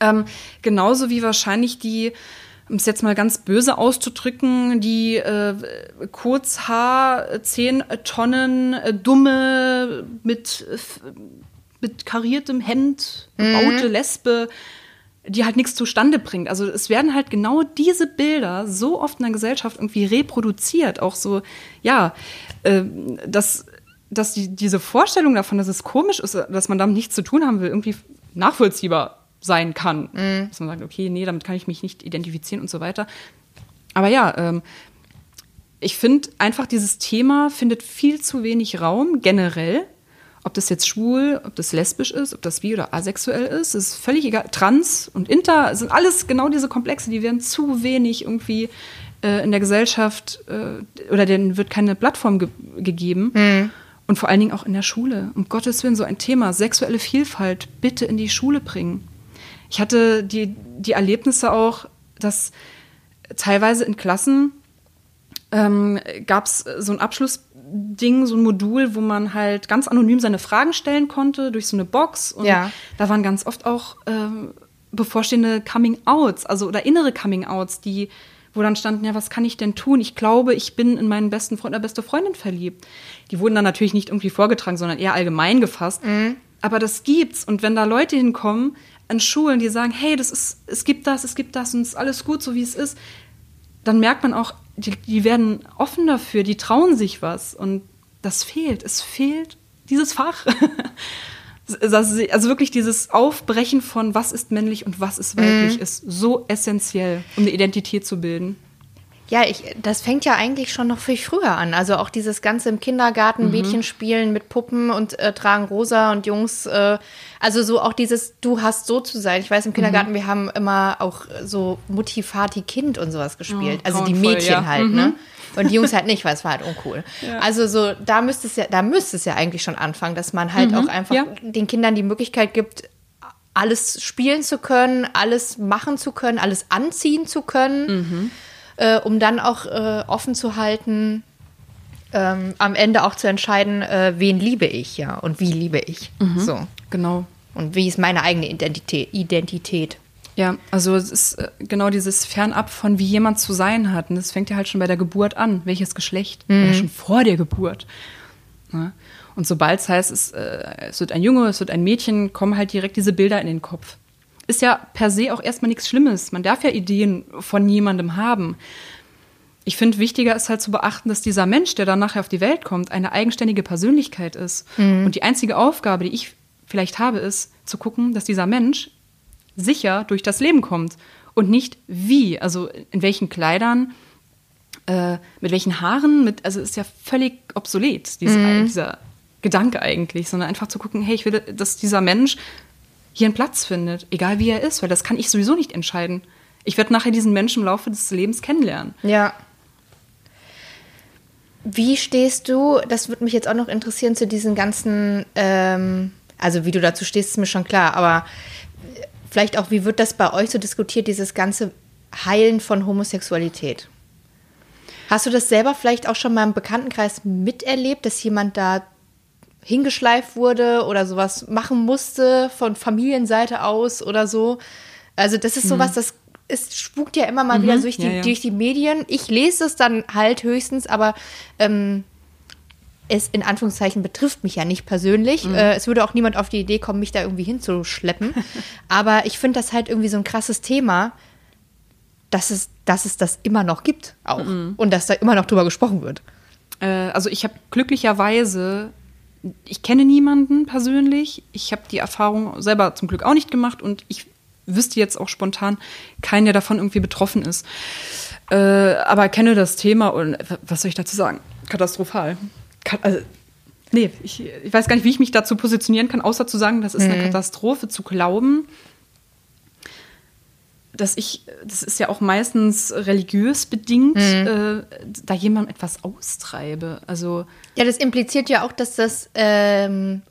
Ähm, genauso wie wahrscheinlich die, um es jetzt mal ganz böse auszudrücken, die äh, Kurzhaar, zehn Tonnen, äh, dumme, mit, mit kariertem Hemd, gebaute mhm. Lesbe die halt nichts zustande bringt. Also es werden halt genau diese Bilder so oft in der Gesellschaft irgendwie reproduziert. Auch so, ja, äh, dass, dass die, diese Vorstellung davon, dass es komisch ist, dass man damit nichts zu tun haben will, irgendwie nachvollziehbar sein kann. Mhm. Dass man sagt, okay, nee, damit kann ich mich nicht identifizieren und so weiter. Aber ja, ähm, ich finde einfach, dieses Thema findet viel zu wenig Raum generell ob das jetzt schwul, ob das lesbisch ist, ob das bi oder asexuell ist, ist völlig egal. Trans und inter sind alles genau diese Komplexe, die werden zu wenig irgendwie äh, in der Gesellschaft äh, oder denen wird keine Plattform ge gegeben. Mhm. Und vor allen Dingen auch in der Schule. Um Gottes Willen, so ein Thema, sexuelle Vielfalt, bitte in die Schule bringen. Ich hatte die, die Erlebnisse auch, dass teilweise in Klassen ähm, gab es so ein Abschlussding, so ein Modul, wo man halt ganz anonym seine Fragen stellen konnte durch so eine Box. Und ja. da waren ganz oft auch ähm, bevorstehende Coming-outs, also oder innere Coming-outs, die wo dann standen, ja, was kann ich denn tun? Ich glaube, ich bin in meinen besten Freund oder beste Freundin verliebt. Die wurden dann natürlich nicht irgendwie vorgetragen, sondern eher allgemein gefasst. Mhm. Aber das gibt's. Und wenn da Leute hinkommen an Schulen, die sagen, hey, das ist, es gibt das, es gibt das und es ist alles gut, so wie es ist, dann merkt man auch, die, die werden offen dafür, die trauen sich was. Und das fehlt. Es fehlt dieses Fach. <laughs> also wirklich dieses Aufbrechen von was ist männlich und was ist weiblich mhm. ist so essentiell, um eine Identität zu bilden. Ja, ich, das fängt ja eigentlich schon noch viel früher an. Also auch dieses ganze im Kindergarten, mhm. Mädchen spielen mit Puppen und äh, tragen rosa und Jungs. Äh, also so auch dieses, du hast so zu sein. Ich weiß, im Kindergarten, mhm. wir haben immer auch so Mutti, Vati, Kind und sowas gespielt. Oh, also die Mädchen ja. halt, ne? mhm. ne? Und die Jungs halt <laughs> nicht, weil es war halt uncool. Ja. Also so, da müsste es ja, da müsste es ja eigentlich schon anfangen, dass man halt mhm. auch einfach ja. den Kindern die Möglichkeit gibt, alles spielen zu können, alles machen zu können, alles anziehen zu können. Äh, um dann auch äh, offen zu halten, ähm, am Ende auch zu entscheiden, äh, wen liebe ich, ja, und wie liebe ich. Mhm. So. Genau. Und wie ist meine eigene Identität? Identität. Ja, also es ist äh, genau dieses Fernab von wie jemand zu sein hat. Und das fängt ja halt schon bei der Geburt an. Welches Geschlecht? Mhm. Oder schon vor der Geburt. Ja. Und sobald es heißt, es, äh, es wird ein Junge, es wird ein Mädchen, kommen halt direkt diese Bilder in den Kopf ist ja per se auch erstmal nichts Schlimmes. Man darf ja Ideen von jemandem haben. Ich finde, wichtiger ist halt zu beachten, dass dieser Mensch, der dann nachher auf die Welt kommt, eine eigenständige Persönlichkeit ist. Mhm. Und die einzige Aufgabe, die ich vielleicht habe, ist zu gucken, dass dieser Mensch sicher durch das Leben kommt und nicht wie, also in welchen Kleidern, äh, mit welchen Haaren, mit, also ist ja völlig obsolet, diese, mhm. dieser Gedanke eigentlich, sondern einfach zu gucken, hey, ich will, dass dieser Mensch hier einen Platz findet, egal wie er ist, weil das kann ich sowieso nicht entscheiden. Ich werde nachher diesen Menschen im Laufe des Lebens kennenlernen. Ja. Wie stehst du, das würde mich jetzt auch noch interessieren, zu diesen ganzen, ähm, also wie du dazu stehst, ist mir schon klar, aber vielleicht auch, wie wird das bei euch so diskutiert, dieses ganze Heilen von Homosexualität. Hast du das selber vielleicht auch schon mal im Bekanntenkreis miterlebt, dass jemand da hingeschleift wurde oder sowas machen musste von Familienseite aus oder so? Also das ist sowas, das es spukt ja immer mal wieder durch die, ja, ja. durch die Medien. Ich lese es dann halt höchstens, aber ähm, es in Anführungszeichen betrifft mich ja nicht persönlich. Äh, es würde auch niemand auf die Idee kommen, mich da irgendwie hinzuschleppen. <laughs> aber ich finde das halt irgendwie so ein krasses Thema, dass es, dass es das immer noch gibt auch. Und dass da immer noch drüber gesprochen wird. Äh, also ich habe glücklicherweise, ich kenne niemanden persönlich. Ich habe die Erfahrung selber zum Glück auch nicht gemacht und ich wüsste jetzt auch spontan keinen, der davon irgendwie betroffen ist. Äh, aber kenne das Thema und was soll ich dazu sagen? Katastrophal. Ka also, nee, ich, ich weiß gar nicht, wie ich mich dazu positionieren kann, außer zu sagen, das ist eine Katastrophe, zu glauben, dass ich, das ist ja auch meistens religiös bedingt, äh, da jemandem etwas austreibe. Also Ja, das impliziert ja auch, dass das ähm,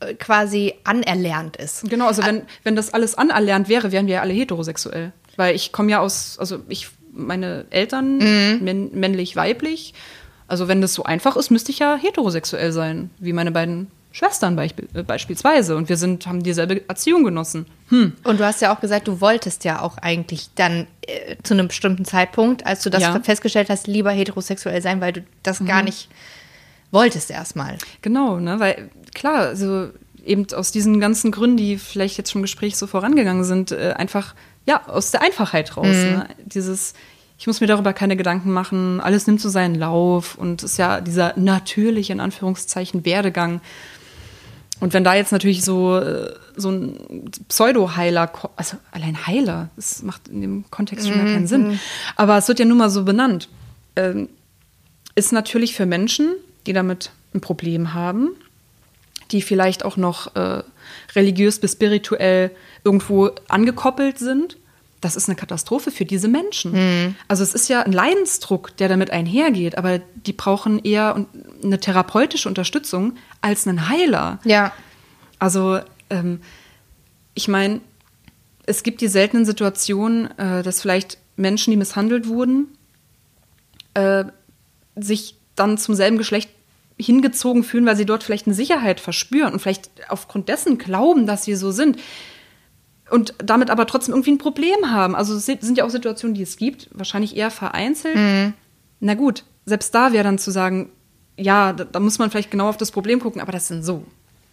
äh, quasi anerlernt ist. Genau, also wenn, wenn das alles anerlernt wäre, wären wir ja alle heterosexuell. Weil ich komme ja aus, also ich, meine Eltern, männ, männlich, weiblich. Also wenn das so einfach ist, müsste ich ja heterosexuell sein, wie meine beiden Schwestern beispiel, äh, beispielsweise. Und wir sind, haben dieselbe Erziehung genossen. Hm. Und du hast ja auch gesagt, du wolltest ja auch eigentlich dann äh, zu einem bestimmten Zeitpunkt, als du das Ja. festgestellt hast, lieber heterosexuell sein, weil du das gar nicht wolltest erstmal. Genau, ne? Weil klar, also eben aus diesen ganzen Gründen, die vielleicht jetzt schon im Gespräch so vorangegangen sind, äh, einfach ja aus der Einfachheit raus. Ne? Dieses, ich muss mir darüber keine Gedanken machen, alles nimmt so seinen Lauf und ist ja dieser natürliche in Anführungszeichen Werdegang. Und wenn da jetzt natürlich so, äh, so ein Pseudo-Heiler, also allein Heiler, das macht in dem Kontext schon gar keinen Sinn. Aber es wird ja nun mal so benannt. Ähm, ist natürlich für Menschen, die damit ein Problem haben, die vielleicht auch noch äh, religiös bis spirituell irgendwo angekoppelt sind. Das ist eine Katastrophe für diese Menschen. Also es ist ja ein Leidensdruck, der damit einhergeht, aber die brauchen eher eine therapeutische Unterstützung als einen Heiler. Ja. Also ähm, ich meine, es gibt die seltenen Situationen, äh, dass vielleicht Menschen, die misshandelt wurden, äh, sich dann zum selben Geschlecht hingezogen fühlen, weil sie dort vielleicht eine Sicherheit verspüren und vielleicht aufgrund dessen glauben, dass sie so sind und damit aber trotzdem irgendwie ein Problem haben. Also es sind ja auch Situationen, die es gibt, wahrscheinlich eher vereinzelt. Na gut, selbst da wäre dann zu sagen, ja, da, da muss man vielleicht genau auf das Problem gucken, aber das sind so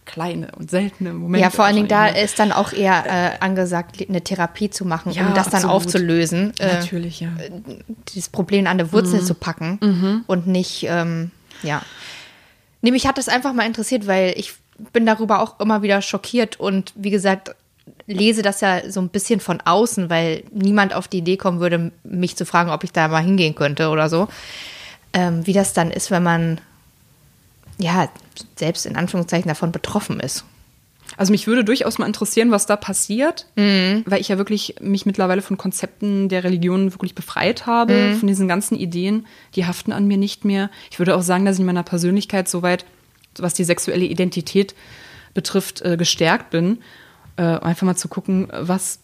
kleine und seltene Momente. ja, vor allen Dingen da wahrscheinlich, ne? ist dann auch eher äh, angesagt, eine Therapie zu machen, Ja, um das dann absolut. aufzulösen. Äh, Natürlich, ja. dieses Problem an der Wurzel zu packen und nicht, ähm, ja. Nee, mich hat das einfach mal interessiert, weil ich bin darüber auch immer wieder schockiert und wie gesagt, lese das ja so ein bisschen von außen, weil niemand auf die Idee kommen würde, mich zu fragen, ob ich da mal hingehen könnte oder so. Ähm, wie das dann ist, wenn man ja selbst in Anführungszeichen davon betroffen ist. Also mich würde durchaus mal interessieren, was da passiert, Mhm. weil ich ja wirklich mich mittlerweile von Konzepten der Religion wirklich befreit habe, Mhm. von diesen ganzen Ideen, die haften an mir nicht mehr. Ich würde auch sagen, dass ich in meiner Persönlichkeit soweit, was die sexuelle Identität betrifft, äh, gestärkt bin. Äh, einfach mal zu gucken, was,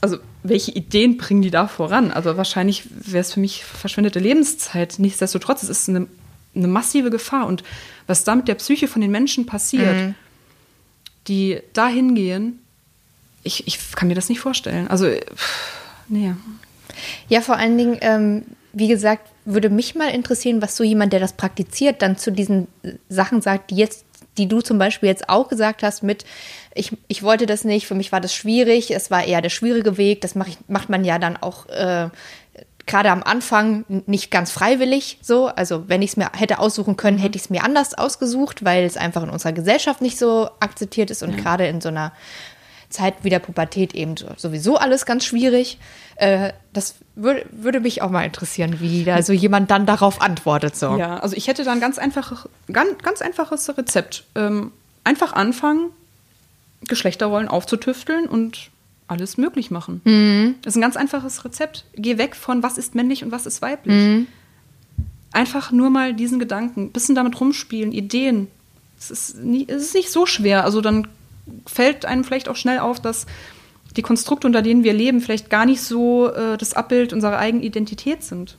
also welche Ideen bringen die da voran? Also wahrscheinlich wäre es für mich verschwendete Lebenszeit. Nichtsdestotrotz, es ist eine, eine massive Gefahr. Und was da mit der Psyche von den Menschen passiert, Mhm. die da hingehen, ich, ich kann mir das nicht vorstellen. Also, pff, nee. Ja, vor allen Dingen, ähm, wie gesagt, würde mich mal interessieren, was so jemand, der das praktiziert, dann zu diesen äh, Sachen sagt, die jetzt, die du zum Beispiel jetzt auch gesagt hast, mit ich, ich wollte das nicht, für mich war das schwierig, es war eher der schwierige Weg, das mach ich, macht man ja dann auch äh, gerade am Anfang nicht ganz freiwillig so. Also wenn ich es mir hätte aussuchen können, hätte ich es mir anders ausgesucht, weil es einfach in unserer Gesellschaft nicht so akzeptiert ist und gerade in so einer Zeit wie der Pubertät eben so- sowieso alles ganz schwierig. Äh, das würde, würde mich auch mal interessieren, wie da so jemand dann darauf antwortet. So. Ja, also ich hätte da ein ganz einfaches, ganz, ganz einfaches Rezept. Ähm, einfach anfangen, Geschlechterrollen aufzutüfteln und alles möglich machen. Das ist ein ganz einfaches Rezept. Geh weg von, was ist männlich und was ist weiblich. Einfach nur mal diesen Gedanken, ein bisschen damit rumspielen, Ideen. Es ist, nie, es ist nicht so schwer. Also dann fällt einem vielleicht auch schnell auf, dass die Konstrukte, unter denen wir leben, vielleicht gar nicht so äh, das Abbild unserer eigenen Identität sind.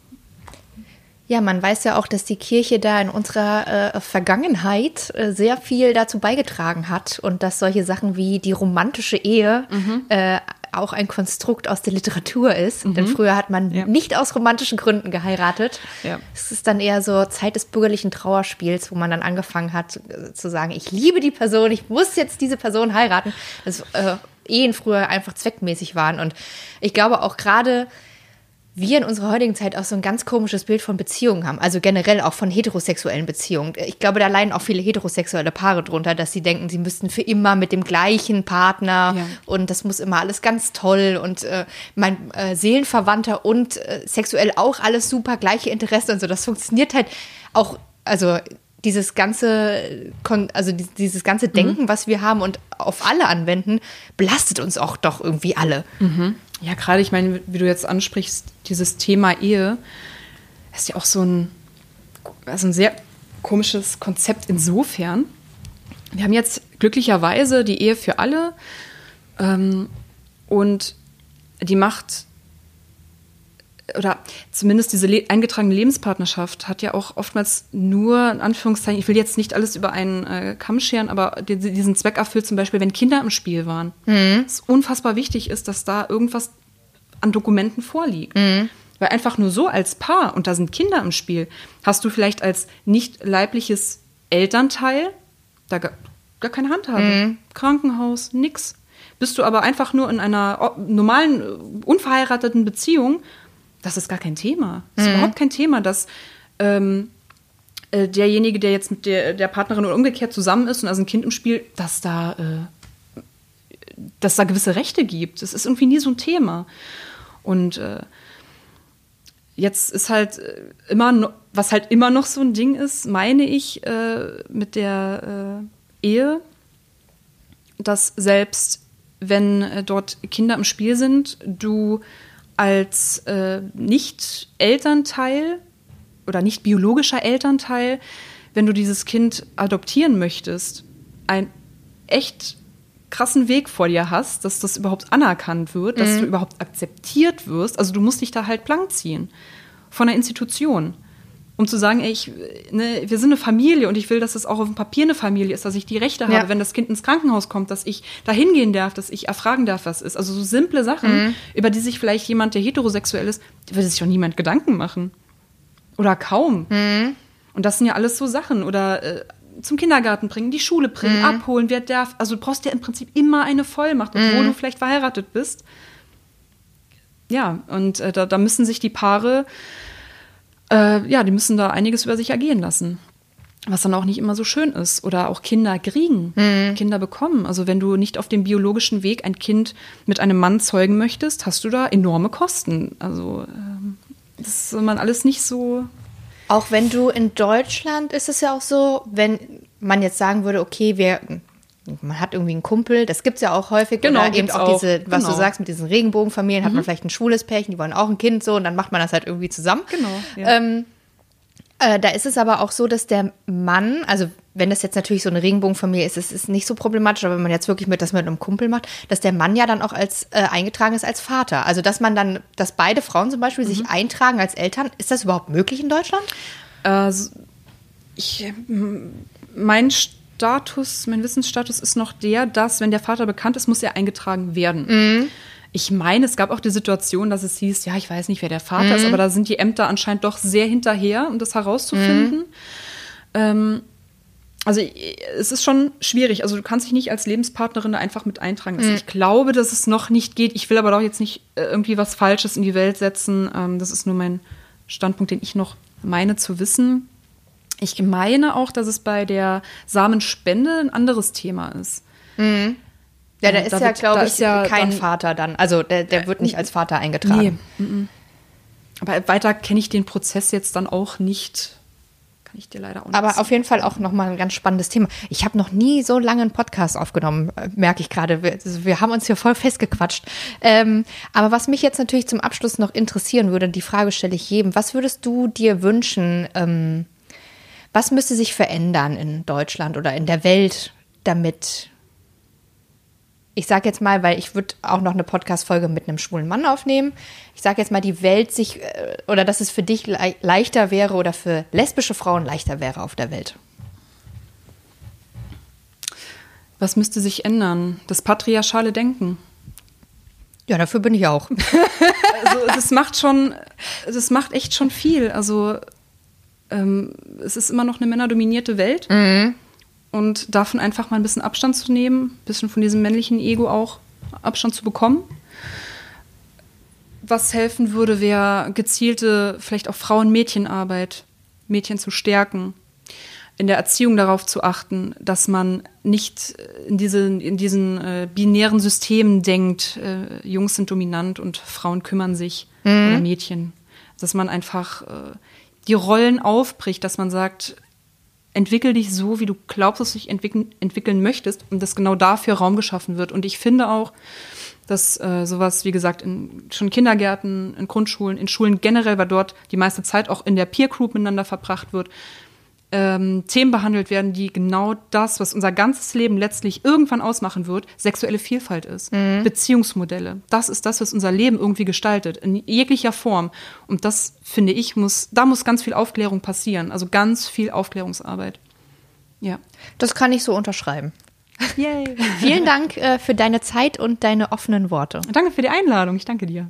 Ja, man weiß ja auch, dass die Kirche da in unserer äh, Vergangenheit äh, sehr viel dazu beigetragen hat und dass solche Sachen wie die romantische Ehe mhm. äh, auch ein Konstrukt aus der Literatur ist. Mhm. Denn früher hat man ja. nicht aus romantischen Gründen geheiratet. Ja. Es ist dann eher so Zeit des bürgerlichen Trauerspiels, wo man dann angefangen hat äh, zu sagen, ich liebe die Person, ich muss jetzt diese Person heiraten. Das äh, Ehen früher einfach zweckmäßig waren. Und ich glaube auch gerade wir in unserer heutigen Zeit auch so ein ganz komisches Bild von Beziehungen haben, also generell auch von heterosexuellen Beziehungen. Ich glaube, da leiden auch viele heterosexuelle Paare drunter, dass sie denken, sie müssten für immer mit dem gleichen Partner ja. und das muss immer alles ganz toll und äh, mein äh, Seelenverwandter und äh, sexuell auch alles super, gleiche Interessen und so. Das funktioniert halt auch, also dieses ganze, also dieses ganze mhm. Denken, mhm. was wir haben und auf alle anwenden, belastet uns auch doch irgendwie alle. Mhm. Ja, gerade, ich meine, wie du jetzt ansprichst, dieses Thema Ehe ist ja auch so ein, also ein sehr komisches Konzept insofern. Wir haben jetzt glücklicherweise die Ehe für alle ähm, und die macht oder zumindest diese le eingetragene Lebenspartnerschaft hat ja auch oftmals nur, in Anführungszeichen, ich will jetzt nicht alles über einen äh, Kamm scheren, aber die, diesen Zweck erfüllt zum Beispiel, wenn Kinder im Spiel waren. Mhm. Es unfassbar wichtig ist, dass da irgendwas an Dokumenten vorliegt. Mhm. Weil einfach nur so als Paar, und da sind Kinder im Spiel, hast du vielleicht als nicht leibliches Elternteil da gar, gar keine Handhabe. Mhm. Krankenhaus, nix. Bist du aber einfach nur in einer normalen, unverheirateten Beziehung, das ist gar kein Thema. Das ist mhm. überhaupt kein Thema, dass ähm, äh, derjenige, der jetzt mit der, der Partnerin oder umgekehrt zusammen ist und also ein Kind im Spiel, dass da, äh, dass da gewisse Rechte gibt. Das ist irgendwie nie so ein Thema. Und äh, jetzt ist halt äh, immer, no, was halt immer noch so ein Ding ist, meine ich, äh, mit der Ehe, dass selbst wenn dort Kinder im Spiel sind, du als äh, Nicht-Elternteil oder nicht biologischer Elternteil, wenn du dieses Kind adoptieren möchtest, ein echt krassen Weg vor dir hast, dass das überhaupt anerkannt wird, dass mhm. du überhaupt akzeptiert wirst. Also du musst dich da halt blank ziehen von der Institution um zu sagen, ey, ich, ne, wir sind eine Familie und ich will, dass es auch auf dem Papier eine Familie ist, dass ich die Rechte habe, ja. wenn das Kind ins Krankenhaus kommt, dass ich da hingehen darf, dass ich erfragen darf, was ist. Also so simple Sachen, mhm. über die sich vielleicht jemand, der heterosexuell ist, würde sich auch niemand Gedanken machen. Oder kaum. Mhm. Und das sind ja alles so Sachen. Oder äh, zum Kindergarten bringen, die Schule bringen, mhm. abholen, wer darf. Also du brauchst ja im Prinzip immer eine Vollmacht, obwohl mhm. du vielleicht verheiratet bist. Ja, und äh, da, da müssen sich die Paare äh, ja, die müssen da einiges über sich ergehen lassen. Was dann auch nicht immer so schön ist. Oder auch Kinder kriegen, mhm. Kinder bekommen. Also wenn du nicht auf dem biologischen Weg ein Kind mit einem Mann zeugen möchtest, hast du da enorme Kosten. Also ähm, das ist man alles nicht so. Auch wenn du in Deutschland ist es ja auch so, wenn man jetzt sagen würde, okay, wir man hat irgendwie einen Kumpel, das gibt es ja auch häufig. Genau, oder eben auch, auch, diese, was genau. du sagst, mit diesen Regenbogenfamilien, mhm. hat man mhm. vielleicht ein schwules Pärchen, die wollen auch ein Kind so und dann macht man das halt irgendwie zusammen. Genau. Ja. Ähm, äh, da ist es aber auch so, dass der Mann, also wenn das jetzt natürlich so eine Regenbogenfamilie ist, ist es nicht so problematisch, aber wenn man jetzt wirklich mit das mit einem Kumpel macht, dass der Mann ja dann auch als äh, eingetragen ist als Vater. Also dass man dann, dass beide Frauen zum Beispiel mhm. sich eintragen als Eltern, ist das überhaupt möglich in Deutschland? Äh, ich, mein Status, mein Wissensstatus ist noch der, dass, wenn der Vater bekannt ist, muss er eingetragen werden. Mhm. Ich meine, es gab auch die Situation, dass es hieß, ja, ich weiß nicht, wer der Vater mhm. ist, aber da sind die Ämter anscheinend doch sehr hinterher, um das herauszufinden. Mhm. Ähm, also es ist schon schwierig. Also du kannst dich nicht als Lebenspartnerin einfach mit eintragen lassen. Mhm. Ich glaube, dass es noch nicht geht. Ich will aber doch jetzt nicht äh, irgendwie was Falsches in die Welt setzen. Ähm, das ist nur mein Standpunkt, den ich noch meine zu wissen. Ich meine auch, dass es bei der Samenspende ein anderes Thema ist. Mhm. Ja, der ist ja, glaube ich, ja kein dann, Vater dann. Also der, der wird nicht als Vater eingetragen. Nee. Mhm. Aber weiter kenne ich den Prozess jetzt dann auch nicht. Kann ich dir leider auch nicht Aber auf jeden Fall auch nochmal ein ganz spannendes Thema. Ich habe noch nie so lange einen Podcast aufgenommen, äh, merke ich gerade. Wir, also wir, haben uns hier voll festgequatscht. Ähm, aber was mich jetzt natürlich zum Abschluss noch interessieren würde, die Frage stelle ich jedem. Was würdest du dir wünschen, ähm, was müsste sich verändern in Deutschland oder in der Welt, damit ich sage jetzt mal, weil ich würde auch noch eine Podcast-Folge mit einem schwulen Mann aufnehmen. Ich sage jetzt mal, die Welt sich, äh, oder dass es für dich le leichter wäre oder für lesbische Frauen leichter wäre auf der Welt. Was müsste sich ändern? Das patriarchale Denken. Ja, dafür bin ich auch. also das macht schon, das macht echt schon viel. Also ähm, es ist immer noch eine männerdominierte Welt. Mhm. Und davon einfach mal ein bisschen Abstand zu nehmen, ein bisschen von diesem männlichen Ego auch Abstand zu bekommen. Was helfen würde, wäre gezielte, vielleicht auch Frauen-Mädchen-Arbeit, Mädchen zu stärken, in der Erziehung darauf zu achten, dass man nicht in, diese, in diesen äh, binären Systemen denkt, äh, Jungs sind dominant und Frauen kümmern sich mhm. oder Mädchen. Dass man einfach äh, die Rollen aufbricht, dass man sagt, entwickel dich so, wie du glaubst, dass du dich entwickeln, entwickeln möchtest und dass genau dafür Raum geschaffen wird. Und ich finde auch, dass äh, sowas, wie gesagt, in schon Kindergärten, in Grundschulen, in Schulen generell, weil dort die meiste Zeit auch in der Peer Group miteinander verbracht wird, ähm, Themen behandelt werden, die genau das, was unser ganzes Leben letztlich irgendwann ausmachen wird, sexuelle Vielfalt ist. Mhm. Beziehungsmodelle. Das ist das, was unser Leben irgendwie gestaltet, in jeglicher Form. Und das, finde ich, muss, da muss ganz viel Aufklärung passieren. Also ganz viel Aufklärungsarbeit. Ja. Das kann ich so unterschreiben. Yay. Vielen Dank äh, für deine Zeit und deine offenen Worte. Danke für die Einladung. Ich danke dir.